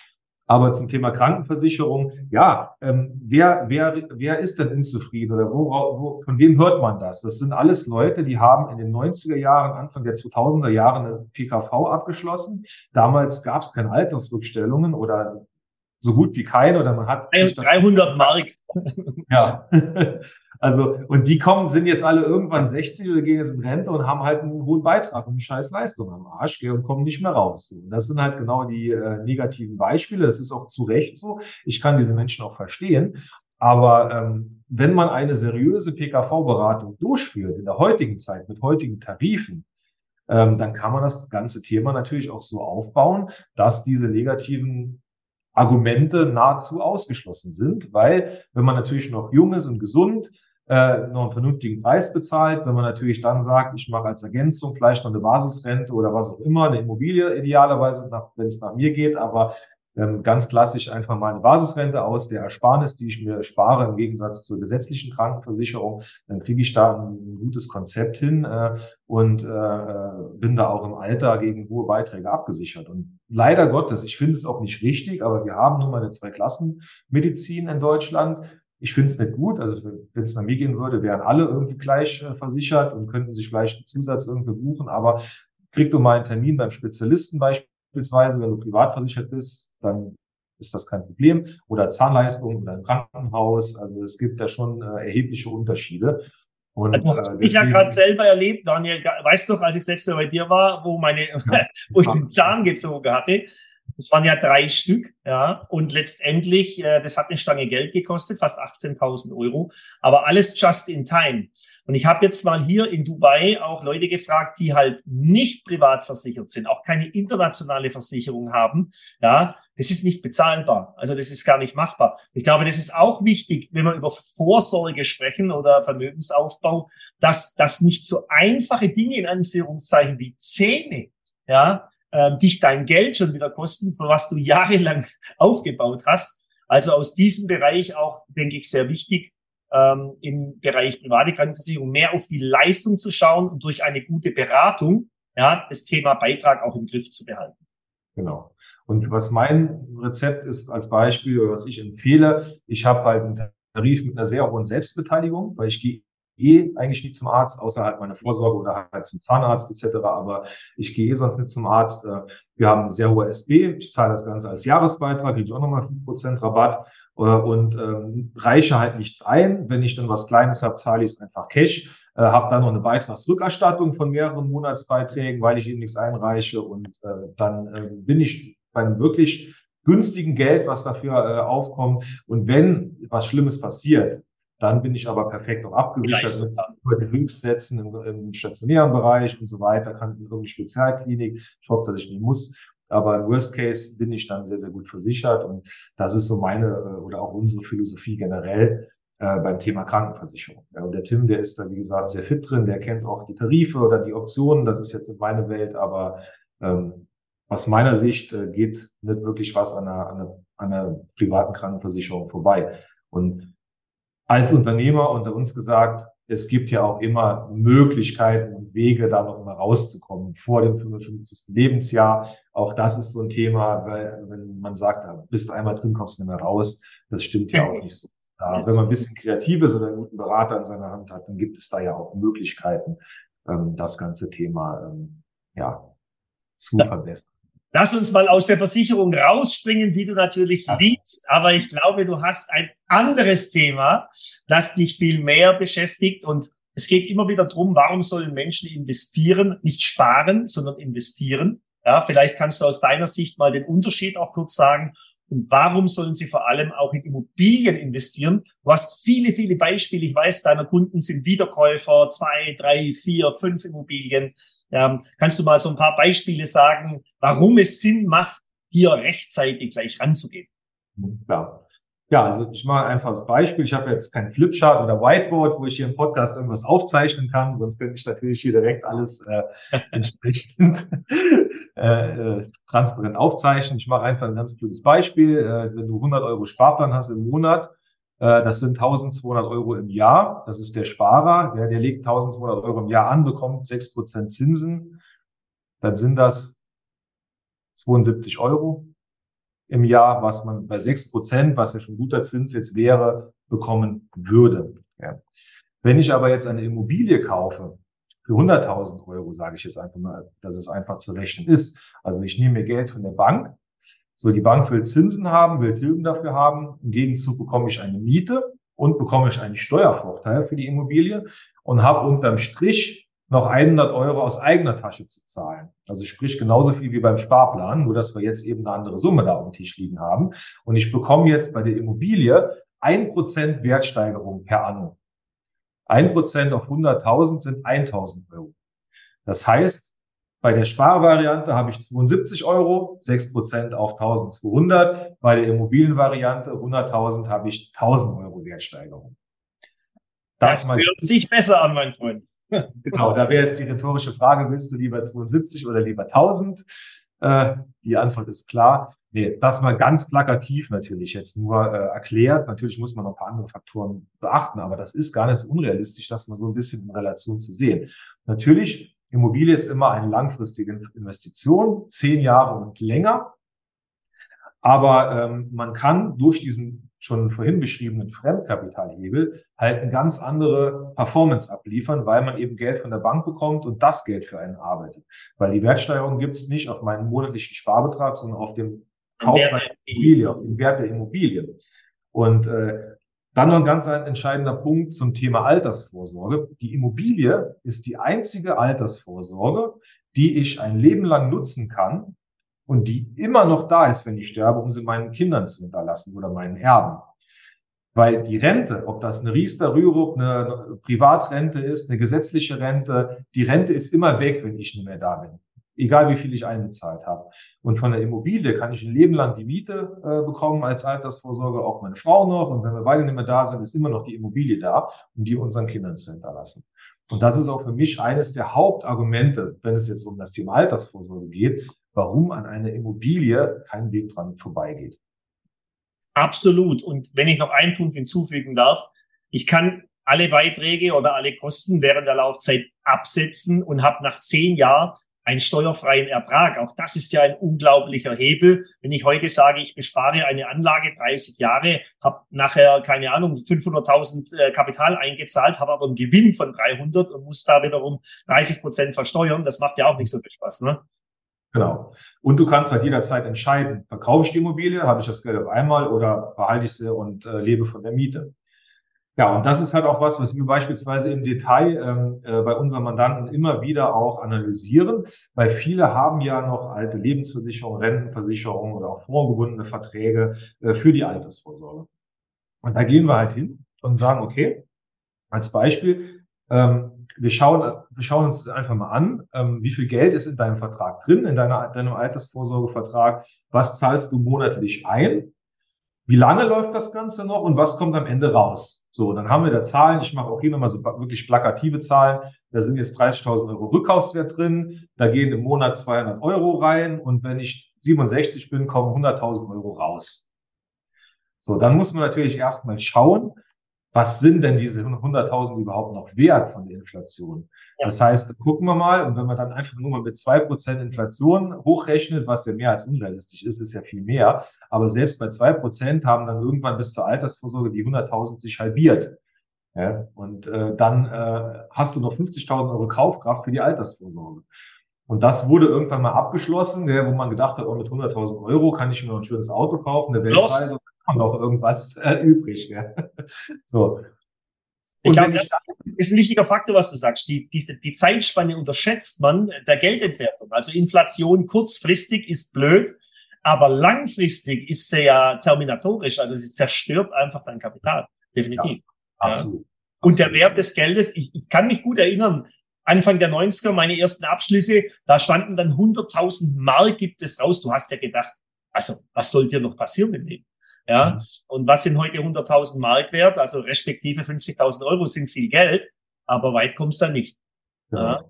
Aber zum Thema Krankenversicherung, ja, ähm, wer, wer, wer ist denn unzufrieden oder wo, wo, von wem hört man das? Das sind alles Leute, die haben in den 90er Jahren, Anfang der 2000er Jahre eine PKV abgeschlossen. Damals gab es keine Altersrückstellungen oder so gut wie keine oder man hat 300 Mark. Ja. Also, und die kommen, sind jetzt alle irgendwann 60 oder gehen jetzt in Rente und haben halt einen hohen Beitrag und eine scheiß Leistung am Arsch gell, und kommen nicht mehr raus. Und das sind halt genau die äh, negativen Beispiele. Das ist auch zu Recht so. Ich kann diese Menschen auch verstehen. Aber ähm, wenn man eine seriöse PKV-Beratung durchführt in der heutigen Zeit mit heutigen Tarifen, ähm, dann kann man das ganze Thema natürlich auch so aufbauen, dass diese negativen Argumente nahezu ausgeschlossen sind, weil wenn man natürlich noch jung ist und gesund, äh, noch einen vernünftigen Preis bezahlt. Wenn man natürlich dann sagt, ich mache als Ergänzung vielleicht noch eine Basisrente oder was auch immer, eine Immobilie idealerweise, wenn es nach mir geht, aber ähm, ganz klassisch einfach mal eine Basisrente aus der Ersparnis, die ich mir spare im Gegensatz zur gesetzlichen Krankenversicherung, dann kriege ich da ein, gutes Konzept hin äh, und äh bin da auch im Alter gegen hohe Beiträge abgesichert. Und leider Gottes, ich finde es auch nicht richtig, aber wir haben nun mal eine Zwei-Klassen-Medizin in Deutschland. Ich finde es nicht gut. Also wenn es nach mir gehen würde, wären alle irgendwie gleich äh, versichert und könnten sich vielleicht einen Zusatz irgendwie buchen. Aber krieg du mal einen Termin beim Spezialisten beispielsweise, wenn du privat versichert bist, dann ist das kein Problem. Oder Zahnleistung oder ein Krankenhaus. Also es gibt da schon äh, erhebliche Unterschiede. Und, hast äh, mich ja gerade selber erlebt, Daniel. Weißt du, als ich das letzte Mal bei dir war, wo meine, wo ich den Zahn gezogen hatte, das waren ja drei Stück, ja. Und letztendlich, äh, das hat eine Stange Geld gekostet, fast 18.000 Euro. Aber alles just in time. Und ich habe jetzt mal hier in Dubai auch Leute gefragt, die halt nicht privat versichert sind, auch keine internationale Versicherung haben. Ja, das ist nicht bezahlbar. Also das ist gar nicht machbar. Ich glaube, das ist auch wichtig, wenn wir über Vorsorge sprechen oder Vermögensaufbau, dass das nicht so einfache Dinge in Anführungszeichen wie Zähne, ja, äh, dich dein Geld schon wieder kosten, für was du jahrelang aufgebaut hast. Also aus diesem Bereich auch, denke ich, sehr wichtig, ähm, im Bereich private Krankenversicherung mehr auf die Leistung zu schauen und durch eine gute Beratung ja, das Thema Beitrag auch im Griff zu behalten. Genau. Und was mein Rezept ist als Beispiel oder was ich empfehle, ich habe halt einen Tarif mit einer sehr hohen Selbstbeteiligung, weil ich gehe eh eigentlich nie zum Arzt, außer halt meine Vorsorge oder halt zum Zahnarzt etc. Aber ich gehe eh sonst nicht zum Arzt. Äh, wir haben eine sehr hohe SB. Ich zahle das Ganze als Jahresbeitrag, kriege ich auch nochmal fünf Prozent Rabatt äh, und ähm, reiche halt nichts ein. Wenn ich dann was Kleines habe, zahle ich es einfach Cash. Äh, habe dann noch eine Beitragsrückerstattung von mehreren Monatsbeiträgen, weil ich eben nichts einreiche. Und äh, dann äh, bin ich bei einem wirklich günstigen Geld, was dafür äh, aufkommt. Und wenn was Schlimmes passiert, dann bin ich aber perfekt auch abgesichert mit Höchstsätzen im, im, stationären Bereich und so weiter, kann in irgendeine Spezialklinik. Ich hoffe, dass ich nicht muss. Aber im Worst Case bin ich dann sehr, sehr gut versichert. Und das ist so meine äh, oder auch unsere Philosophie generell äh, beim Thema Krankenversicherung. Ja, und der Tim, der ist da, wie gesagt, sehr fit drin. Der kennt auch die Tarife oder die Optionen. Das ist jetzt nicht meine Welt. Aber ähm, aus meiner Sicht äh, geht nicht wirklich was an einer, an, einer, an einer privaten Krankenversicherung vorbei. Und als Unternehmer unter uns gesagt, es gibt ja auch immer Möglichkeiten und Wege, da noch immer rauszukommen vor dem 55. Lebensjahr. Auch das ist so ein Thema, weil wenn man sagt, da bist du einmal drin, kommst du nicht mehr raus. Das stimmt ja auch nicht so. Ja, wenn man ein bisschen kreativ ist oder einen guten Berater in seiner Hand hat, dann gibt es da ja auch Möglichkeiten, ähm, das ganze Thema ähm, ja, zu verbessern. Lass uns mal aus der Versicherung rausspringen, die du natürlich liebst. Aber ich glaube, du hast ein anderes Thema, das dich viel mehr beschäftigt. Und es geht immer wieder drum, warum sollen Menschen investieren? Nicht sparen, sondern investieren. Ja, vielleicht kannst du aus deiner Sicht mal den Unterschied auch kurz sagen. Und warum sollen sie vor allem auch in Immobilien investieren? Du hast viele, viele Beispiele. Ich weiß, deine Kunden sind Wiederkäufer, zwei, drei, vier, fünf Immobilien. Ähm, kannst du mal so ein paar Beispiele sagen, warum es Sinn macht, hier rechtzeitig gleich ranzugehen? Ja. Ja, also ich mache einfach das Beispiel. Ich habe jetzt kein Flipchart oder Whiteboard, wo ich hier im Podcast irgendwas aufzeichnen kann, sonst könnte ich natürlich hier direkt alles äh, entsprechend äh, äh, transparent aufzeichnen. Ich mache einfach ein ganz blödes Beispiel. Äh, wenn du 100 Euro Sparplan hast im Monat, äh, das sind 1200 Euro im Jahr. Das ist der Sparer. Der, der legt 1200 Euro im Jahr an, bekommt 6% Zinsen. Dann sind das 72 Euro im Jahr, was man bei 6%, was ja schon guter Zins jetzt wäre, bekommen würde. Ja. Wenn ich aber jetzt eine Immobilie kaufe, für 100.000 Euro, sage ich jetzt einfach mal, dass es einfach zu rechnen ist. Also ich nehme mir Geld von der Bank. So, die Bank will Zinsen haben, will Tilgen dafür haben. Im Gegenzug bekomme ich eine Miete und bekomme ich einen Steuervorteil für die Immobilie und habe unterm Strich noch 100 Euro aus eigener Tasche zu zahlen. Also sprich genauso viel wie beim Sparplan, nur dass wir jetzt eben eine andere Summe da auf dem Tisch liegen haben. Und ich bekomme jetzt bei der Immobilie ein Prozent Wertsteigerung per Anno. Ein Prozent auf 100.000 sind 1.000 Euro. Das heißt, bei der Sparvariante habe ich 72 Euro, 6 Prozent auf 1200. Bei der Immobilienvariante 100.000 habe ich 1000 Euro Wertsteigerung. Das, das hört sich besser an, mein Freund. genau, da wäre jetzt die rhetorische Frage, willst du lieber 72 oder lieber 1000? Äh, die Antwort ist klar. Nee, das mal ganz plakativ natürlich jetzt nur äh, erklärt. Natürlich muss man noch ein paar andere Faktoren beachten, aber das ist gar nicht so unrealistisch, das mal so ein bisschen in Relation zu sehen. Natürlich, Immobilie ist immer eine langfristige Investition, zehn Jahre und länger. Aber ähm, man kann durch diesen schon vorhin beschriebenen Fremdkapitalhebel halt eine ganz andere Performance abliefern, weil man eben Geld von der Bank bekommt und das Geld für einen arbeitet. Weil die Wertsteigerung gibt es nicht auf meinen monatlichen Sparbetrag, sondern auf dem Kaufpreis Immobilie, auf den Wert der Immobilie. Und äh, dann noch ein ganz entscheidender Punkt zum Thema Altersvorsorge. Die Immobilie ist die einzige Altersvorsorge, die ich ein Leben lang nutzen kann und die immer noch da ist, wenn ich sterbe, um sie meinen Kindern zu hinterlassen oder meinen Erben. Weil die Rente, ob das eine Riester, Rürup, eine Privatrente ist, eine gesetzliche Rente, die Rente ist immer weg, wenn ich nicht mehr da bin. Egal wie viel ich einbezahlt habe. Und von der Immobilie kann ich ein Leben lang die Miete äh, bekommen als Altersvorsorge, auch meine Frau noch. Und wenn wir beide nicht mehr da sind, ist immer noch die Immobilie da, um die unseren Kindern zu hinterlassen. Und das ist auch für mich eines der Hauptargumente, wenn es jetzt um das Thema Altersvorsorge geht, warum an einer Immobilie kein Weg dran vorbeigeht. Absolut. Und wenn ich noch einen Punkt hinzufügen darf, ich kann alle Beiträge oder alle Kosten während der Laufzeit absetzen und habe nach zehn Jahren einen steuerfreien Ertrag. Auch das ist ja ein unglaublicher Hebel. Wenn ich heute sage, ich bespare eine Anlage 30 Jahre, habe nachher, keine Ahnung, 500.000 äh, Kapital eingezahlt, habe aber einen Gewinn von 300 und muss da wiederum 30 Prozent versteuern, das macht ja auch nicht so viel Spaß. Ne? Genau. Und du kannst halt jederzeit entscheiden, verkaufe ich die Immobilie, habe ich das Geld auf einmal oder behalte ich sie und äh, lebe von der Miete. Ja, und das ist halt auch was, was wir beispielsweise im Detail ähm, äh, bei unseren Mandanten immer wieder auch analysieren, weil viele haben ja noch alte Lebensversicherungen, Rentenversicherungen oder auch vorgebundene Verträge äh, für die Altersvorsorge. Und da gehen wir halt hin und sagen, okay, als Beispiel, ähm, wir schauen, wir schauen uns das einfach mal an. Ähm, wie viel Geld ist in deinem Vertrag drin, in deiner, deinem Altersvorsorgevertrag? Was zahlst du monatlich ein? Wie lange läuft das Ganze noch und was kommt am Ende raus? So, dann haben wir da Zahlen. Ich mache auch hier nochmal so wirklich plakative Zahlen. Da sind jetzt 30.000 Euro Rückkaufswert drin. Da gehen im Monat 200 Euro rein. Und wenn ich 67 bin, kommen 100.000 Euro raus. So, dann muss man natürlich erstmal schauen, was sind denn diese 100.000 überhaupt noch wert von der Inflation? Ja. Das heißt, gucken wir mal, und wenn man dann einfach nur mal mit zwei Prozent Inflation hochrechnet, was ja mehr als unrealistisch ist, ist ja viel mehr. Aber selbst bei zwei Prozent haben dann irgendwann bis zur Altersvorsorge die 100.000 sich halbiert. Ja, und äh, dann äh, hast du noch 50.000 Euro Kaufkraft für die Altersvorsorge. Und das wurde irgendwann mal abgeschlossen, wo man gedacht hat, oh, mit 100.000 Euro kann ich mir noch ein schönes Auto kaufen, eine Weltreise noch irgendwas äh, übrig. Ja. So. ich glaube, das ist ein wichtiger Faktor, was du sagst. Die, diese, die Zeitspanne unterschätzt man der Geldentwertung. Also Inflation kurzfristig ist blöd, aber langfristig ist sie ja terminatorisch. Also sie zerstört einfach dein Kapital. Definitiv. Ja, absolut. Ja. Und der Wert des Geldes, ich, ich kann mich gut erinnern, Anfang der 90er, meine ersten Abschlüsse, da standen dann 100.000 Mark gibt es raus. Du hast ja gedacht, also was soll dir noch passieren im Leben? Ja, mhm. und was sind heute 100.000 Mark wert? Also respektive 50.000 Euro sind viel Geld, aber weit kommst du da nicht. Ja. ja.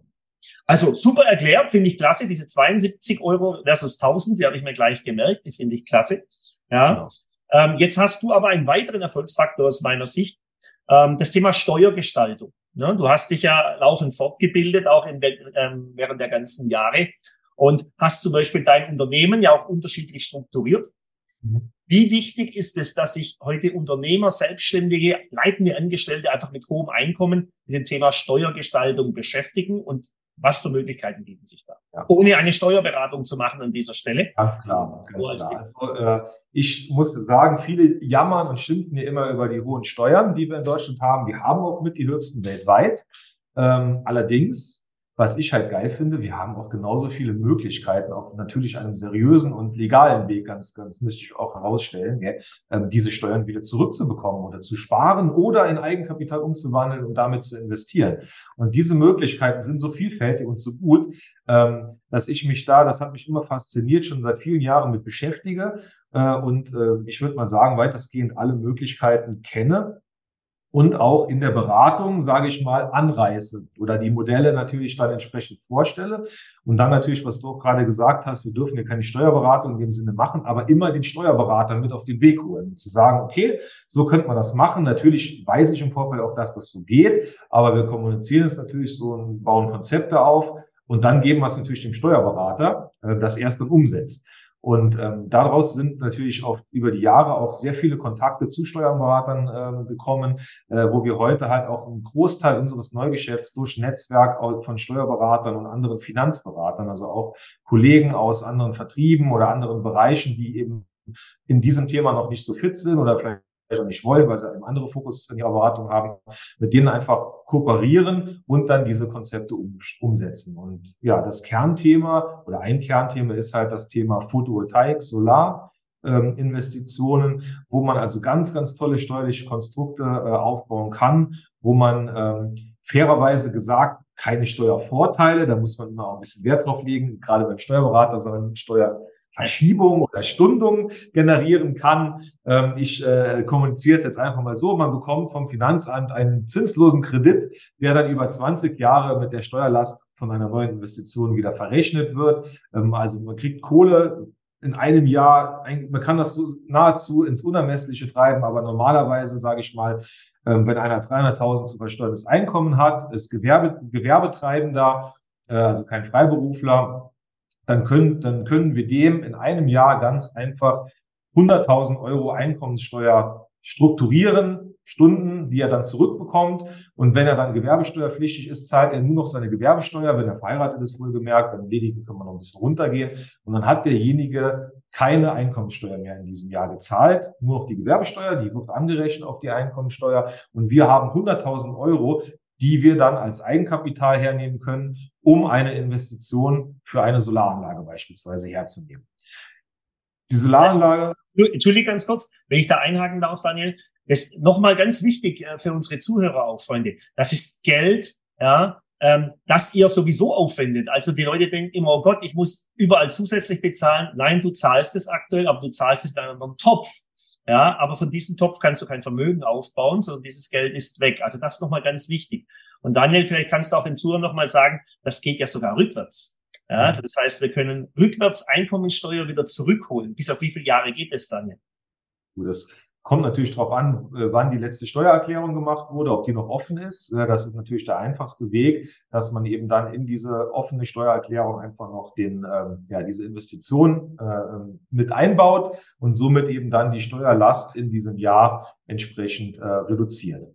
Also super erklärt, finde ich klasse. Diese 72 Euro versus 1000, die habe ich mir gleich gemerkt, die finde ich klasse. Ja. Genau. Ähm, jetzt hast du aber einen weiteren Erfolgsfaktor aus meiner Sicht, ähm, das Thema Steuergestaltung. Ja, du hast dich ja laufend fortgebildet, auch in, ähm, während der ganzen Jahre und hast zum Beispiel dein Unternehmen ja auch unterschiedlich strukturiert. Mhm. Wie wichtig ist es, dass sich heute Unternehmer, Selbstständige, leitende Angestellte einfach mit hohem Einkommen mit dem Thema Steuergestaltung beschäftigen und was für Möglichkeiten bieten sich da? Ja. Ohne eine Steuerberatung zu machen an dieser Stelle. Ganz klar. Ganz klar. Also, äh, ich muss sagen, viele jammern und schimpfen ja immer über die hohen Steuern, die wir in Deutschland haben. Wir haben auch mit die höchsten weltweit. Ähm, allerdings was ich halt geil finde, wir haben auch genauso viele Möglichkeiten, auf natürlich einem seriösen und legalen Weg, ganz, ganz möchte ich auch herausstellen, ja, ähm, diese Steuern wieder zurückzubekommen oder zu sparen oder in Eigenkapital umzuwandeln und damit zu investieren. Und diese Möglichkeiten sind so vielfältig und so gut, ähm, dass ich mich da, das hat mich immer fasziniert, schon seit vielen Jahren mit beschäftige äh, und äh, ich würde mal sagen, weitestgehend alle Möglichkeiten kenne und auch in der Beratung, sage ich mal, anreiße oder die Modelle natürlich dann entsprechend vorstelle. Und dann natürlich, was du auch gerade gesagt hast, wir dürfen ja keine Steuerberatung in dem Sinne machen, aber immer den Steuerberater mit auf den Weg holen. Zu sagen, okay, so könnte man das machen. Natürlich weiß ich im Vorfeld auch, dass das so geht, aber wir kommunizieren es natürlich so und bauen Konzepte auf und dann geben wir es natürlich dem Steuerberater, äh, das erst dann umsetzt. Und ähm, daraus sind natürlich auch über die Jahre auch sehr viele Kontakte zu Steuerberatern ähm, gekommen, äh, wo wir heute halt auch einen Großteil unseres Neugeschäfts durch Netzwerk von Steuerberatern und anderen Finanzberatern, also auch Kollegen aus anderen Vertrieben oder anderen Bereichen, die eben in diesem Thema noch nicht so fit sind oder vielleicht auch nicht wollen, weil sie einen anderen Fokus in ihrer Beratung haben, mit denen einfach kooperieren und dann diese Konzepte um, umsetzen. Und ja, das Kernthema oder ein Kernthema ist halt das Thema Photovoltaik, Solar. Ähm, Investitionen, wo man also ganz, ganz tolle steuerliche Konstrukte äh, aufbauen kann, wo man ähm, fairerweise gesagt keine Steuervorteile, da muss man immer auch ein bisschen Wert drauf legen, gerade beim Steuerberater, sondern Steuer Verschiebung oder Stundung generieren kann. Ähm, ich äh, kommuniziere es jetzt einfach mal so. Man bekommt vom Finanzamt einen zinslosen Kredit, der dann über 20 Jahre mit der Steuerlast von einer neuen Investition wieder verrechnet wird. Ähm, also man kriegt Kohle in einem Jahr, man kann das so nahezu ins Unermessliche treiben, aber normalerweise sage ich mal, ähm, wenn einer 300.000 zu versteuerndes Einkommen hat, ist Gewerbe, Gewerbetreibender, äh, also kein Freiberufler, dann können, dann können wir dem in einem Jahr ganz einfach 100.000 Euro Einkommenssteuer strukturieren, Stunden, die er dann zurückbekommt. Und wenn er dann gewerbesteuerpflichtig ist, zahlt er nur noch seine Gewerbesteuer. Wenn er verheiratet ist, wohlgemerkt, beim Ledigen können wir noch ein bisschen runtergehen. Und dann hat derjenige keine Einkommenssteuer mehr in diesem Jahr gezahlt, nur noch die Gewerbesteuer, die wird angerechnet auf die Einkommenssteuer. Und wir haben 100.000 Euro, die wir dann als Eigenkapital hernehmen können, um eine Investition für eine Solaranlage beispielsweise herzunehmen. Die Solaranlage. Entschuldige ganz kurz, wenn ich da einhaken darf, Daniel. Das ist nochmal ganz wichtig äh, für unsere Zuhörer auch, Freunde. Das ist Geld, ja, ähm, das ihr sowieso aufwendet. Also die Leute denken immer, oh Gott, ich muss überall zusätzlich bezahlen. Nein, du zahlst es aktuell, aber du zahlst es in einem Topf. Ja, aber von diesem Topf kannst du kein Vermögen aufbauen, sondern dieses Geld ist weg. Also das ist nochmal ganz wichtig. Und Daniel, vielleicht kannst du auch den Zuhörern nochmal sagen, das geht ja sogar rückwärts. Ja, also das heißt, wir können rückwärts Einkommensteuer wieder zurückholen. Bis auf wie viele Jahre geht es, Daniel? Das Kommt natürlich darauf an, äh, wann die letzte Steuererklärung gemacht wurde, ob die noch offen ist. Das ist natürlich der einfachste Weg, dass man eben dann in diese offene Steuererklärung einfach noch den, ähm, ja, diese Investition äh, ähm, mit einbaut und somit eben dann die Steuerlast in diesem Jahr entsprechend äh, reduziert.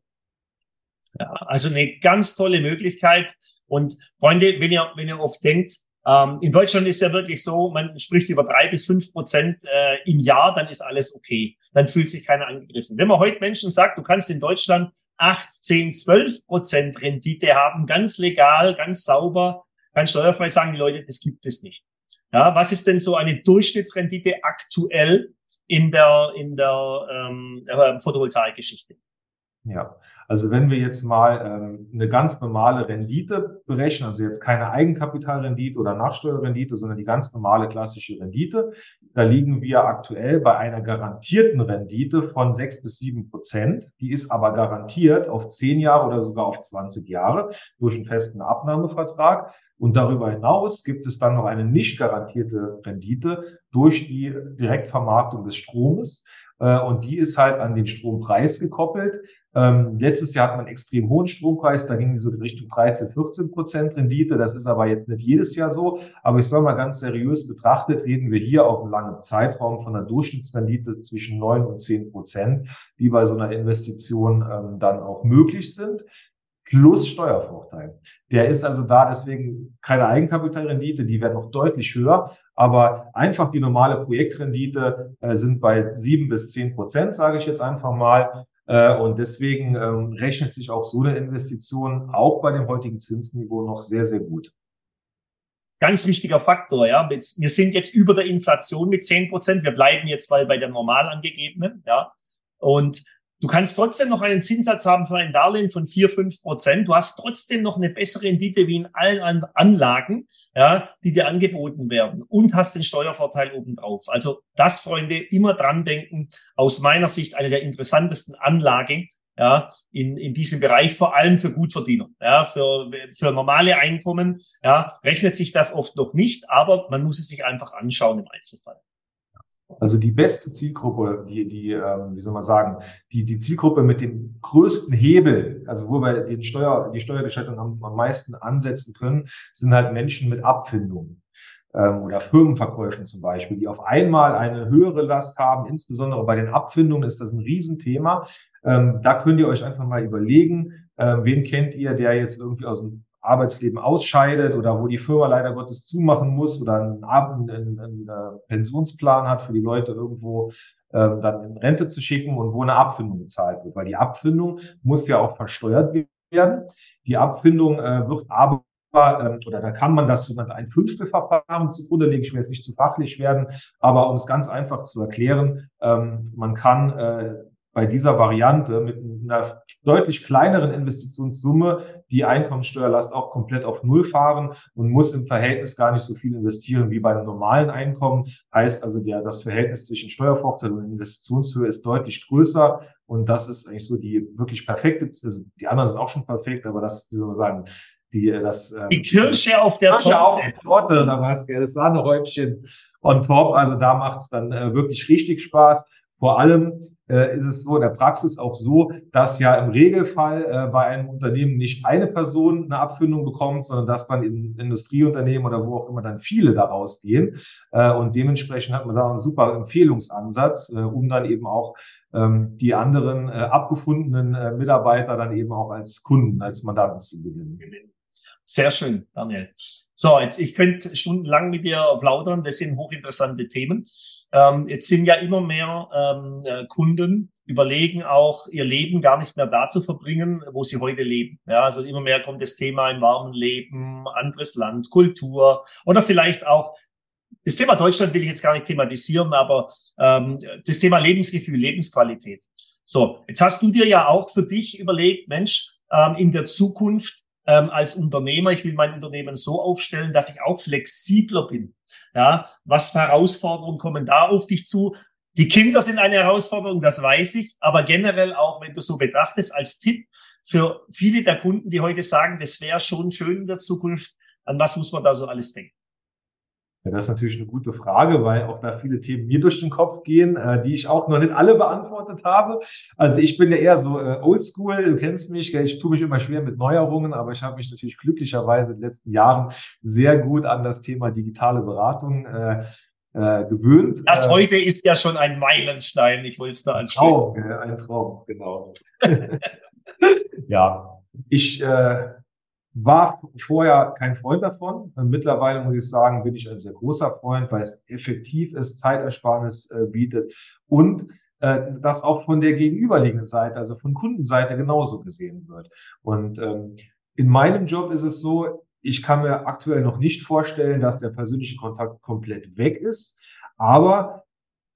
Ja, also eine ganz tolle Möglichkeit. Und Freunde, wenn ihr, wenn ihr oft denkt, ähm, in Deutschland ist ja wirklich so, man spricht über drei bis fünf Prozent im Jahr, dann ist alles okay. Dann fühlt sich keiner angegriffen. Wenn man heute Menschen sagt, du kannst in Deutschland acht, zehn, zwölf Prozent Rendite haben, ganz legal, ganz sauber, ganz steuerfrei, sagen die Leute, das gibt es nicht. Ja, was ist denn so eine Durchschnittsrendite aktuell in der, in der ähm, Photovoltaikgeschichte? Ja, also wenn wir jetzt mal ähm, eine ganz normale Rendite berechnen, also jetzt keine Eigenkapitalrendite oder Nachsteuerrendite, sondern die ganz normale klassische Rendite, da liegen wir aktuell bei einer garantierten Rendite von sechs bis sieben Prozent. Die ist aber garantiert auf zehn Jahre oder sogar auf 20 Jahre durch einen festen Abnahmevertrag. Und darüber hinaus gibt es dann noch eine nicht garantierte Rendite durch die Direktvermarktung des Stromes. Äh, und die ist halt an den Strompreis gekoppelt. Ähm, letztes Jahr hat man einen extrem hohen Strompreis, da ging die so in Richtung 13, 14 Prozent Rendite. Das ist aber jetzt nicht jedes Jahr so. Aber ich soll mal ganz seriös betrachtet, reden wir hier auf einem langen Zeitraum von einer Durchschnittsrendite zwischen 9 und 10 Prozent, die bei so einer Investition ähm, dann auch möglich sind plus Steuervorteil. Der ist also da deswegen keine Eigenkapitalrendite, die werden noch deutlich höher, aber einfach die normale Projektrendite äh, sind bei sieben bis zehn Prozent, sage ich jetzt einfach mal. Äh, und deswegen ähm, rechnet sich auch so eine Investition auch bei dem heutigen Zinsniveau noch sehr, sehr gut. Ganz wichtiger Faktor, ja. Wir sind jetzt über der Inflation mit zehn Prozent. Wir bleiben jetzt mal bei der normal angegebenen, ja. Und Du kannst trotzdem noch einen Zinssatz haben für ein Darlehen von vier fünf Prozent. Du hast trotzdem noch eine bessere Rendite wie in allen Anlagen, ja, die dir angeboten werden und hast den Steuervorteil obendrauf. Also das, Freunde, immer dran denken. Aus meiner Sicht eine der interessantesten Anlagen, ja, in, in diesem Bereich, vor allem für Gutverdiener, ja, für, für normale Einkommen, ja, rechnet sich das oft noch nicht, aber man muss es sich einfach anschauen im Einzelfall. Also die beste Zielgruppe, die, die, ähm, wie soll man sagen, die, die Zielgruppe mit dem größten Hebel, also wo wir den Steuer, die Steuergestaltung am, am meisten ansetzen können, sind halt Menschen mit Abfindungen. ähm, oder Firmenverkäufen zum Beispiel, die auf einmal eine höhere Last haben. Insbesondere bei den Abfindungen ist das ein Riesenthema. Ähm, da könnt ihr euch einfach mal überlegen, ähm, wen kennt ihr, der jetzt irgendwie aus dem Arbeitsleben ausscheidet oder wo die Firma leider Gottes zumachen muss oder einen, einen, einen, einen äh, Pensionsplan hat für die Leute irgendwo ähm, dann in Rente zu schicken und wo eine Abfindung bezahlt wird. Weil die Abfindung muss ja auch versteuert werden. Die Abfindung äh, wird aber ähm, oder da kann man das sogenannte ein Fünftelverfahren zugrunde legen. Ich will jetzt nicht zu fachlich werden, aber um es ganz einfach zu erklären, ähm, man kann äh, bei dieser Variante mit einer deutlich kleineren Investitionssumme die Einkommenssteuerlast auch komplett auf Null fahren und muss im Verhältnis gar nicht so viel investieren wie bei einem normalen Einkommen. Heißt also, der, das Verhältnis zwischen Steuervorteil und Investitionshöhe ist deutlich größer. Und das ist eigentlich so die wirklich perfekte, also die anderen sind auch schon perfekt, aber das, wie soll man sagen, die, das, ähm, die Kirsche auf der Kirsche Torte. auf der Torte, da war es das Sahnehäubchen on top. Also da macht es dann äh, wirklich richtig Spaß. Vor allem ist es so in der Praxis auch so, dass ja im Regelfall äh, bei einem Unternehmen nicht eine Person eine Abfindung bekommt, sondern dass dann in Industrieunternehmen oder wo auch immer dann viele daraus gehen. Äh, und dementsprechend hat man da einen super Empfehlungsansatz, äh, um dann eben auch ähm, die anderen äh, abgefundenen äh, Mitarbeiter dann eben auch als Kunden, als Mandanten zu gewinnen. Sehr schön, Daniel. So, jetzt, ich könnte stundenlang mit dir plaudern. Das sind hochinteressante Themen. Ähm, jetzt sind ja immer mehr ähm, äh, Kunden überlegen auch, ihr Leben gar nicht mehr da zu verbringen, wo sie heute leben. Ja, also immer mehr kommt das Thema im warmen Leben, anderes Land, Kultur oder vielleicht auch das Thema Deutschland will ich jetzt gar nicht thematisieren, aber ähm, das Thema Lebensgefühl, Lebensqualität. So, jetzt hast du dir ja auch für dich überlegt, Mensch, ähm, in der Zukunft ähm, als Unternehmer, ich will mein Unternehmen so aufstellen, dass ich auch flexibler bin. Ja, was für Herausforderungen kommen da auf dich zu? Die Kinder sind eine Herausforderung, das weiß ich, aber generell auch, wenn du so betrachtest, als Tipp für viele der Kunden, die heute sagen, das wäre schon schön in der Zukunft, an was muss man da so alles denken? Ja, das ist natürlich eine gute Frage, weil auch da viele Themen mir durch den Kopf gehen, äh, die ich auch noch nicht alle beantwortet habe. Also ich bin ja eher so äh, oldschool, du kennst mich, gell? ich tue mich immer schwer mit Neuerungen, aber ich habe mich natürlich glücklicherweise in den letzten Jahren sehr gut an das Thema digitale Beratung äh, äh, gewöhnt. Das äh, heute ist ja schon ein Meilenstein, ich wollte es da anschauen. Traum, ein Traum, genau. ja, ich äh, war vorher kein Freund davon. Mittlerweile muss ich sagen, bin ich ein sehr großer Freund, weil es effektiv ist, Zeitersparnis äh, bietet und äh, das auch von der gegenüberliegenden Seite, also von Kundenseite genauso gesehen wird. Und ähm, in meinem Job ist es so, ich kann mir aktuell noch nicht vorstellen, dass der persönliche Kontakt komplett weg ist. Aber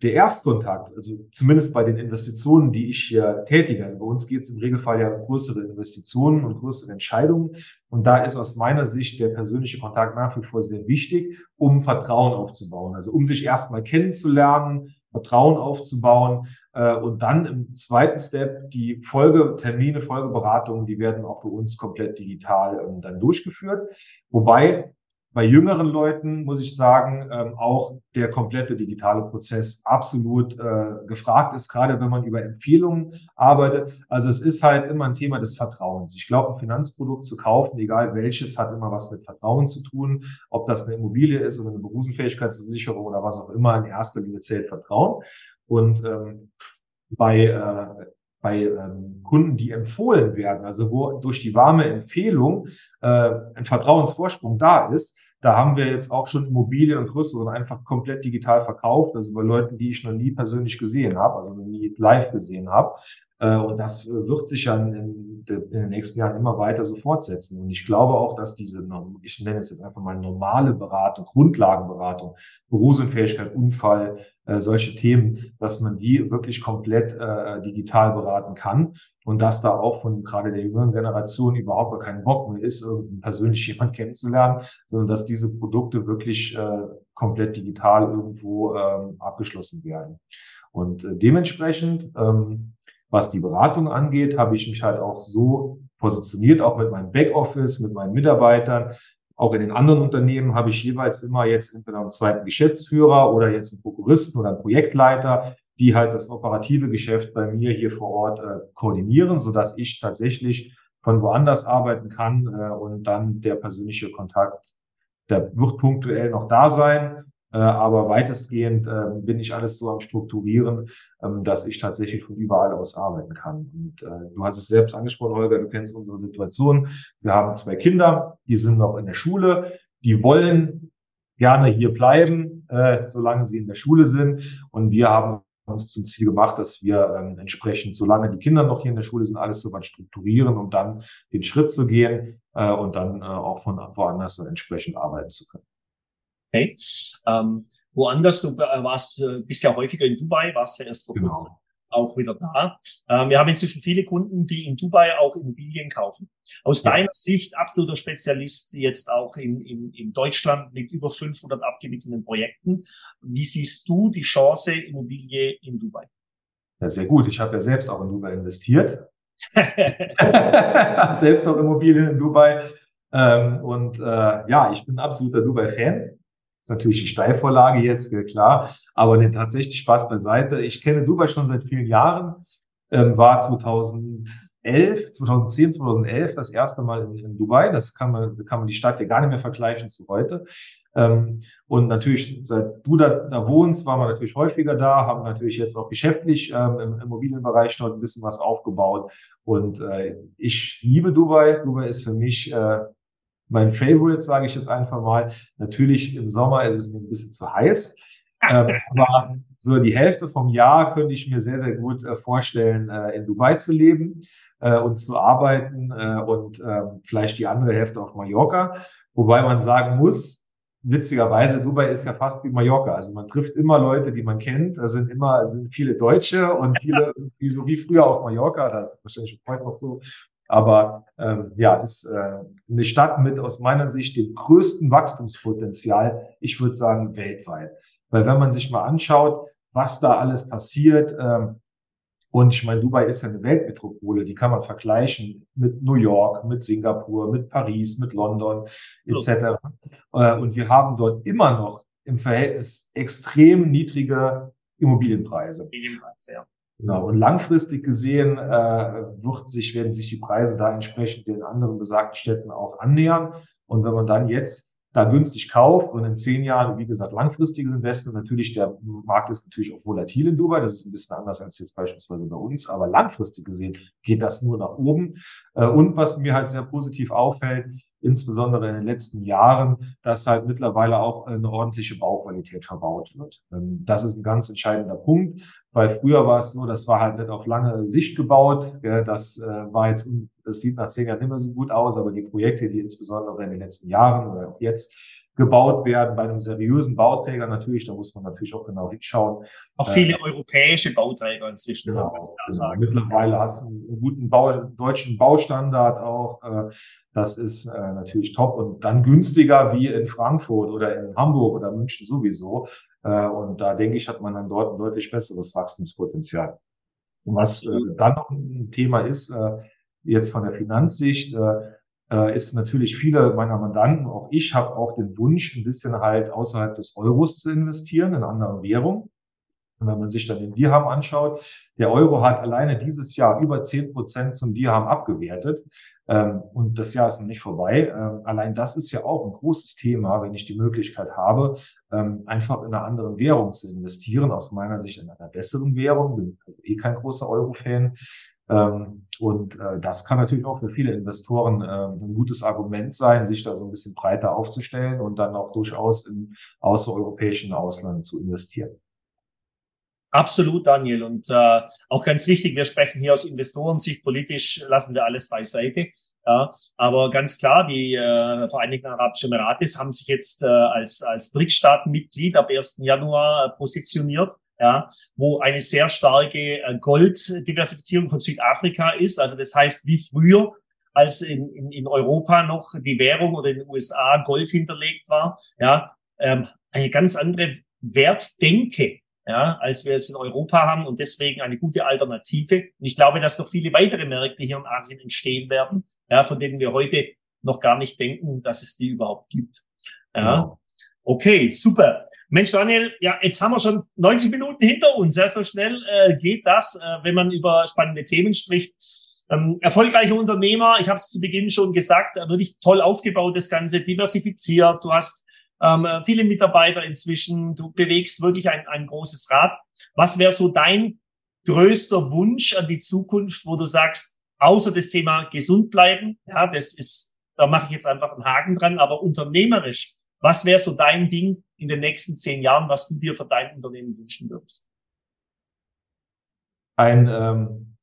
der Erstkontakt, also zumindest bei den Investitionen, die ich hier tätige, also bei uns geht es im Regelfall ja um größere Investitionen und größere Entscheidungen. Und da ist aus meiner Sicht der persönliche Kontakt nach wie vor sehr wichtig, um Vertrauen aufzubauen. Also um sich erstmal kennenzulernen, Vertrauen aufzubauen äh, und dann im zweiten Step die Folgetermine, Folgeberatungen, die werden auch bei uns komplett digital ähm, dann durchgeführt. Wobei bei jüngeren Leuten muss ich sagen, ähm, auch der komplette digitale Prozess absolut äh, gefragt ist, gerade wenn man über Empfehlungen arbeitet. Also es ist halt immer ein Thema des Vertrauens. Ich glaube, ein Finanzprodukt zu kaufen, egal welches, hat immer was mit Vertrauen zu tun. Ob das eine Immobilie ist oder eine Berufsunfähigkeitsversicherung oder was auch immer, in erster Linie zählt Vertrauen. Und ähm, bei äh, bei ähm, Kunden, die empfohlen werden, also wo durch die warme Empfehlung äh, ein Vertrauensvorsprung da ist, da haben wir jetzt auch schon Immobilien und größeren einfach komplett digital verkauft, also bei Leuten, die ich noch nie persönlich gesehen habe, also noch nie live gesehen habe. Äh, und das wird sich ja in, den nächsten Jahren immer weiter so fortsetzen. Und ich glaube auch, dass diese, ich nenne es jetzt einfach mal normale Beratung, Grundlagenberatung, Berufsunfähigkeit, Unfall, äh, solche Themen, dass man die wirklich komplett äh, digital beraten kann und dass da auch von gerade der jüngeren Generation überhaupt gar kein Bock mehr ist, persönlich jemand kennenzulernen, sondern dass diese Produkte wirklich komplett digital irgendwo ähm, abgeschlossen werden. Und dementsprechend ähm, was die Beratung angeht, habe ich mich halt auch so positioniert, auch mit meinem Backoffice, mit meinen Mitarbeitern. Auch in den anderen Unternehmen habe ich jeweils immer jetzt entweder einen zweiten Geschäftsführer oder jetzt einen Prokuristen oder einen Projektleiter, die halt das operative Geschäft bei mir hier vor Ort äh, koordinieren, so dass ich tatsächlich von woanders arbeiten kann äh, und dann der persönliche Kontakt der wird punktuell noch da sein. Äh, aber weitestgehend äh, bin ich alles so am Strukturieren, ähm, dass ich tatsächlich von überall aus arbeiten kann. Und äh, du hast es selbst angesprochen, Holger, du kennst unsere Situation. Wir haben zwei Kinder, die sind noch in der Schule, die wollen gerne hier bleiben, äh, solange sie in der Schule sind. Und wir haben uns zum Ziel gemacht, dass wir ähm, entsprechend, solange die Kinder noch hier in der Schule sind, alles so weit strukturieren, um dann den Schritt zu gehen äh, und dann äh, auch von woanders entsprechend arbeiten zu können. Okay. Ähm, woanders, du äh, warst, äh, bist ja häufiger in Dubai, warst ja erst vor Genau. kurzem auch wieder da. Ähm, wir haben inzwischen viele Kunden, die in Dubai auch Immobilien kaufen. Aus Ja. deiner Sicht absoluter Spezialist jetzt auch in, in, in Deutschland mit über 500 abgewickelten Projekten. Wie siehst du die Chance Immobilie in Dubai? Ja, sehr gut. Ich habe ja selbst auch in Dubai investiert. Selbst noch Immobilien in Dubai. Ähm, und äh, ja, ich bin ein absoluter Dubai-Fan. Ist natürlich die Steilvorlage jetzt, klar. Aber nee, tatsächlich Spaß beiseite. Ich kenne Dubai schon seit vielen Jahren. Ähm, war 2011, 2010, 2011 das erste Mal in, in Dubai. Das kann man, kann man die Stadt ja gar nicht mehr vergleichen zu heute. Ähm, und natürlich, seit du da, da wohnst, waren wir natürlich häufiger da, haben natürlich jetzt auch geschäftlich ähm, im Immobilienbereich dort ein bisschen was aufgebaut. Und äh, ich liebe Dubai. Dubai ist für mich äh, mein Favorite, sage ich jetzt einfach mal. Natürlich im Sommer ist es mir ein bisschen zu heiß. ähm, aber so die Hälfte vom Jahr könnte ich mir sehr, sehr gut äh, vorstellen, äh, in Dubai zu leben äh, und zu arbeiten äh, und äh, vielleicht die andere Hälfte auf Mallorca. Wobei man sagen muss, witzigerweise, Dubai ist ja fast wie Mallorca. Also man trifft immer Leute, die man kennt. Da sind immer sind viele Deutsche und viele, wie, so wie früher auf Mallorca. Das ist wahrscheinlich heute noch so. Aber ähm, ja, ist äh, eine Stadt mit aus meiner Sicht dem größten Wachstumspotenzial, ich würde sagen weltweit. Weil wenn man sich mal anschaut, was da alles passiert, ähm, und ich meine, Dubai ist ja eine Weltmetropole, die kann man vergleichen mit New York, mit Singapur, mit Paris, mit London etc. Äh, Und wir haben dort immer noch im Verhältnis extrem niedrige Immobilienpreise. Medienplatz, ja. Genau. Und langfristig gesehen äh, wird sich, werden sich die Preise da entsprechend den anderen besagten Städten auch annähern. Und wenn man dann jetzt da günstig kauft und in zehn Jahren, wie gesagt, langfristiges Investment, natürlich, der Markt ist natürlich auch volatil in Dubai, das ist ein bisschen anders als jetzt beispielsweise bei uns, aber langfristig gesehen geht das nur nach oben. Äh, Und was mir halt sehr positiv auffällt, insbesondere in den letzten Jahren, dass halt mittlerweile auch eine ordentliche Bauqualität verbaut wird. Ähm, Das ist ein ganz entscheidender Punkt, weil früher war es so, das war halt nicht auf lange Sicht gebaut. Das äh, war jetzt, das sieht nach zehn Jahren nicht mehr so gut aus, aber die Projekte, die insbesondere in den letzten Jahren oder auch jetzt gebaut werden bei einem seriösen Bauträger natürlich, da muss man natürlich auch genau hinschauen. Auch Äh, viele europäische Bauträger inzwischen, Genau, man da genau. sagen. Mittlerweile hast du einen guten Bau, deutschen Baustandard auch. Äh, das ist äh, natürlich top und dann günstiger wie in Frankfurt oder in Hamburg oder München sowieso. Äh, und da denke ich, hat man dann dort ein deutlich besseres Wachstumspotenzial. Und was äh, dann noch ein Thema ist, äh, jetzt von der Finanzsicht, äh, äh, ist natürlich viele meiner Mandanten, auch ich habe auch den Wunsch, ein bisschen halt außerhalb des Euros zu investieren, in anderen Währungen. Und wenn man sich dann den Dirham anschaut, der Euro hat alleine dieses Jahr über zehn Prozent zum Dirham abgewertet. Ähm, und das Jahr ist noch nicht vorbei. Ähm, allein das ist ja auch ein großes Thema, wenn ich die Möglichkeit habe, ähm, einfach in einer anderen Währung zu investieren. Aus meiner Sicht in einer besseren Währung. Bin also eh kein großer Euro-Fan. Ähm, und äh, das kann natürlich auch für viele Investoren ähm, ein gutes Argument sein, sich da so ein bisschen breiter aufzustellen und dann auch durchaus im außereuropäischen Ausland zu investieren. Absolut, Daniel. Und äh, auch ganz wichtig, wir sprechen hier aus Investorensicht, politisch lassen wir alles beiseite. Ja, aber ganz klar, die äh, Vereinigten Arabischen Emirate haben sich jetzt äh, als, als BRICS-Staatenmitglied ab 1. Januar äh, positioniert, ja, wo eine sehr starke äh, Golddiversifizierung von Südafrika ist. Also das heißt, wie früher, als in, in, in Europa noch die Währung oder in den USA Gold hinterlegt war, ja, ähm, eine ganz andere Wertdenke ja, als wir es in Europa haben und deswegen eine gute Alternative. Und ich glaube, dass noch viele weitere Märkte hier in Asien entstehen werden, ja, von denen wir heute noch gar nicht denken, dass es die überhaupt gibt. Ja. Genau. Okay, super. Mensch, Daniel, ja, jetzt haben wir schon 90 Minuten hinter uns. Ja, so schnell äh, geht das, äh, wenn man über spannende Themen spricht. Ähm, erfolgreicher Unternehmer, ich habe es zu Beginn schon gesagt, wirklich toll aufgebaut, das Ganze, diversifiziert. Du hast ähm, viele Mitarbeiter inzwischen, du bewegst wirklich ein, ein großes Rad. Was wäre so dein größter Wunsch an die Zukunft, wo du sagst, außer das Thema gesund bleiben, ja, das ist, da mache ich jetzt einfach einen Haken dran, aber unternehmerisch, was wäre so dein Ding in den nächsten zehn Jahren, was du dir für dein Unternehmen wünschen würdest? Ein ähm,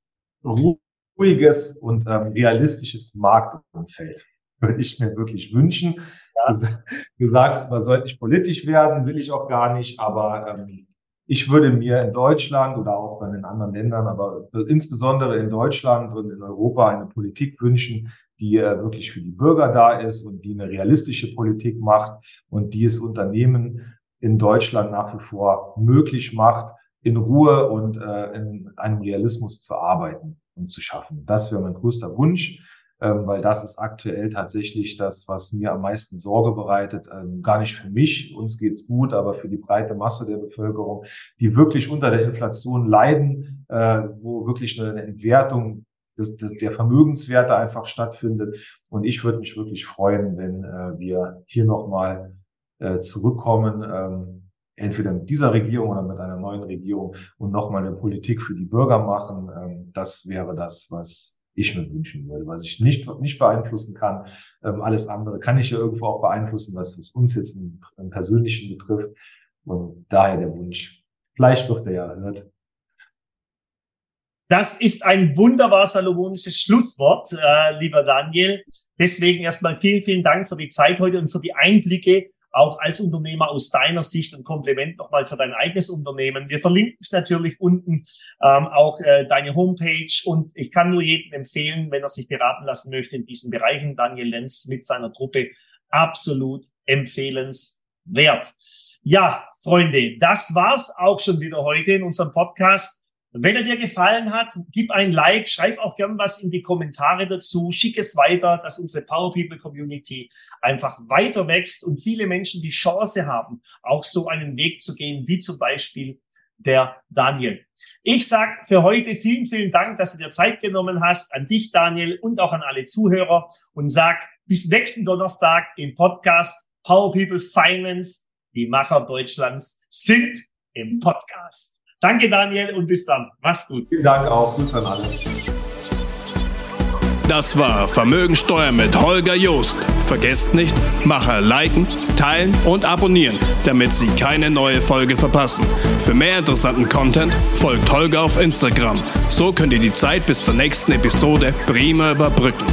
ruhiges und ähm, realistisches Marktumfeld würde ich mir wirklich wünschen. Ja. Du, sagst, man sollte nicht politisch werden, will ich auch gar nicht, aber ähm, ich würde mir in Deutschland oder auch in anderen Ländern, aber insbesondere in Deutschland und in Europa eine Politik wünschen, die äh, wirklich für die Bürger da ist und die eine realistische Politik macht und die es Unternehmen in Deutschland nach wie vor möglich macht, in Ruhe und äh, in einem Realismus zu arbeiten und zu schaffen. Das wäre mein größter Wunsch ähm, weil das ist aktuell tatsächlich das, was mir am meisten Sorge bereitet. Ähm, gar nicht für mich, uns geht's gut, aber für die breite Masse der Bevölkerung, die wirklich unter der Inflation leiden, äh, wo wirklich eine Entwertung des, des, der Vermögenswerte einfach stattfindet. Und ich würde mich wirklich freuen, wenn äh, wir hier nochmal äh, zurückkommen. Ähm, entweder mit dieser Regierung oder mit einer neuen Regierung und nochmal eine Politik für die Bürger machen. Ähm, das wäre das, was ich mir wünschen würde, was ich nicht, nicht beeinflussen kann. Ähm, alles andere kann ich ja irgendwo auch beeinflussen, was, uns jetzt im, im Persönlichen betrifft. Und daher der Wunsch. Vielleicht wird er ja erhört. Das ist ein wunderbar salomonisches Schlusswort, äh, lieber Daniel. Deswegen erstmal vielen, vielen Dank für die Zeit heute und für die Einblicke auch als Unternehmer aus deiner Sicht ein Kompliment nochmal für dein eigenes Unternehmen. Wir verlinken es natürlich unten, ähm, auch äh, deine Homepage und ich kann nur jedem empfehlen, wenn er sich beraten lassen möchte in diesen Bereichen, Daniel Lenz mit seiner Truppe, absolut empfehlenswert. Ja, Freunde, das war's auch schon wieder heute in unserem Podcast. Wenn er dir gefallen hat, gib ein Like, schreib auch gern was in die Kommentare dazu, schick es weiter, dass unsere Power People Community einfach weiter wächst und viele Menschen die Chance haben, auch so einen Weg zu gehen, wie zum Beispiel der Daniel. Ich sag für heute vielen, vielen Dank, dass du dir Zeit genommen hast, an dich, Daniel, und auch an alle Zuhörer und sag bis nächsten Donnerstag im Podcast Power People Finance. Die Macher Deutschlands sind im Podcast. Danke, Daniel, und bis dann. Mach's gut. Vielen Dank auch. Grüß an alle. Das war Vermögensteuer mit Holger Joost. Vergesst nicht, Macher liken, teilen und abonnieren, damit Sie keine neue Folge verpassen. Für mehr interessanten Content folgt Holger auf Instagram. So könnt ihr die Zeit bis zur nächsten Episode prima überbrücken.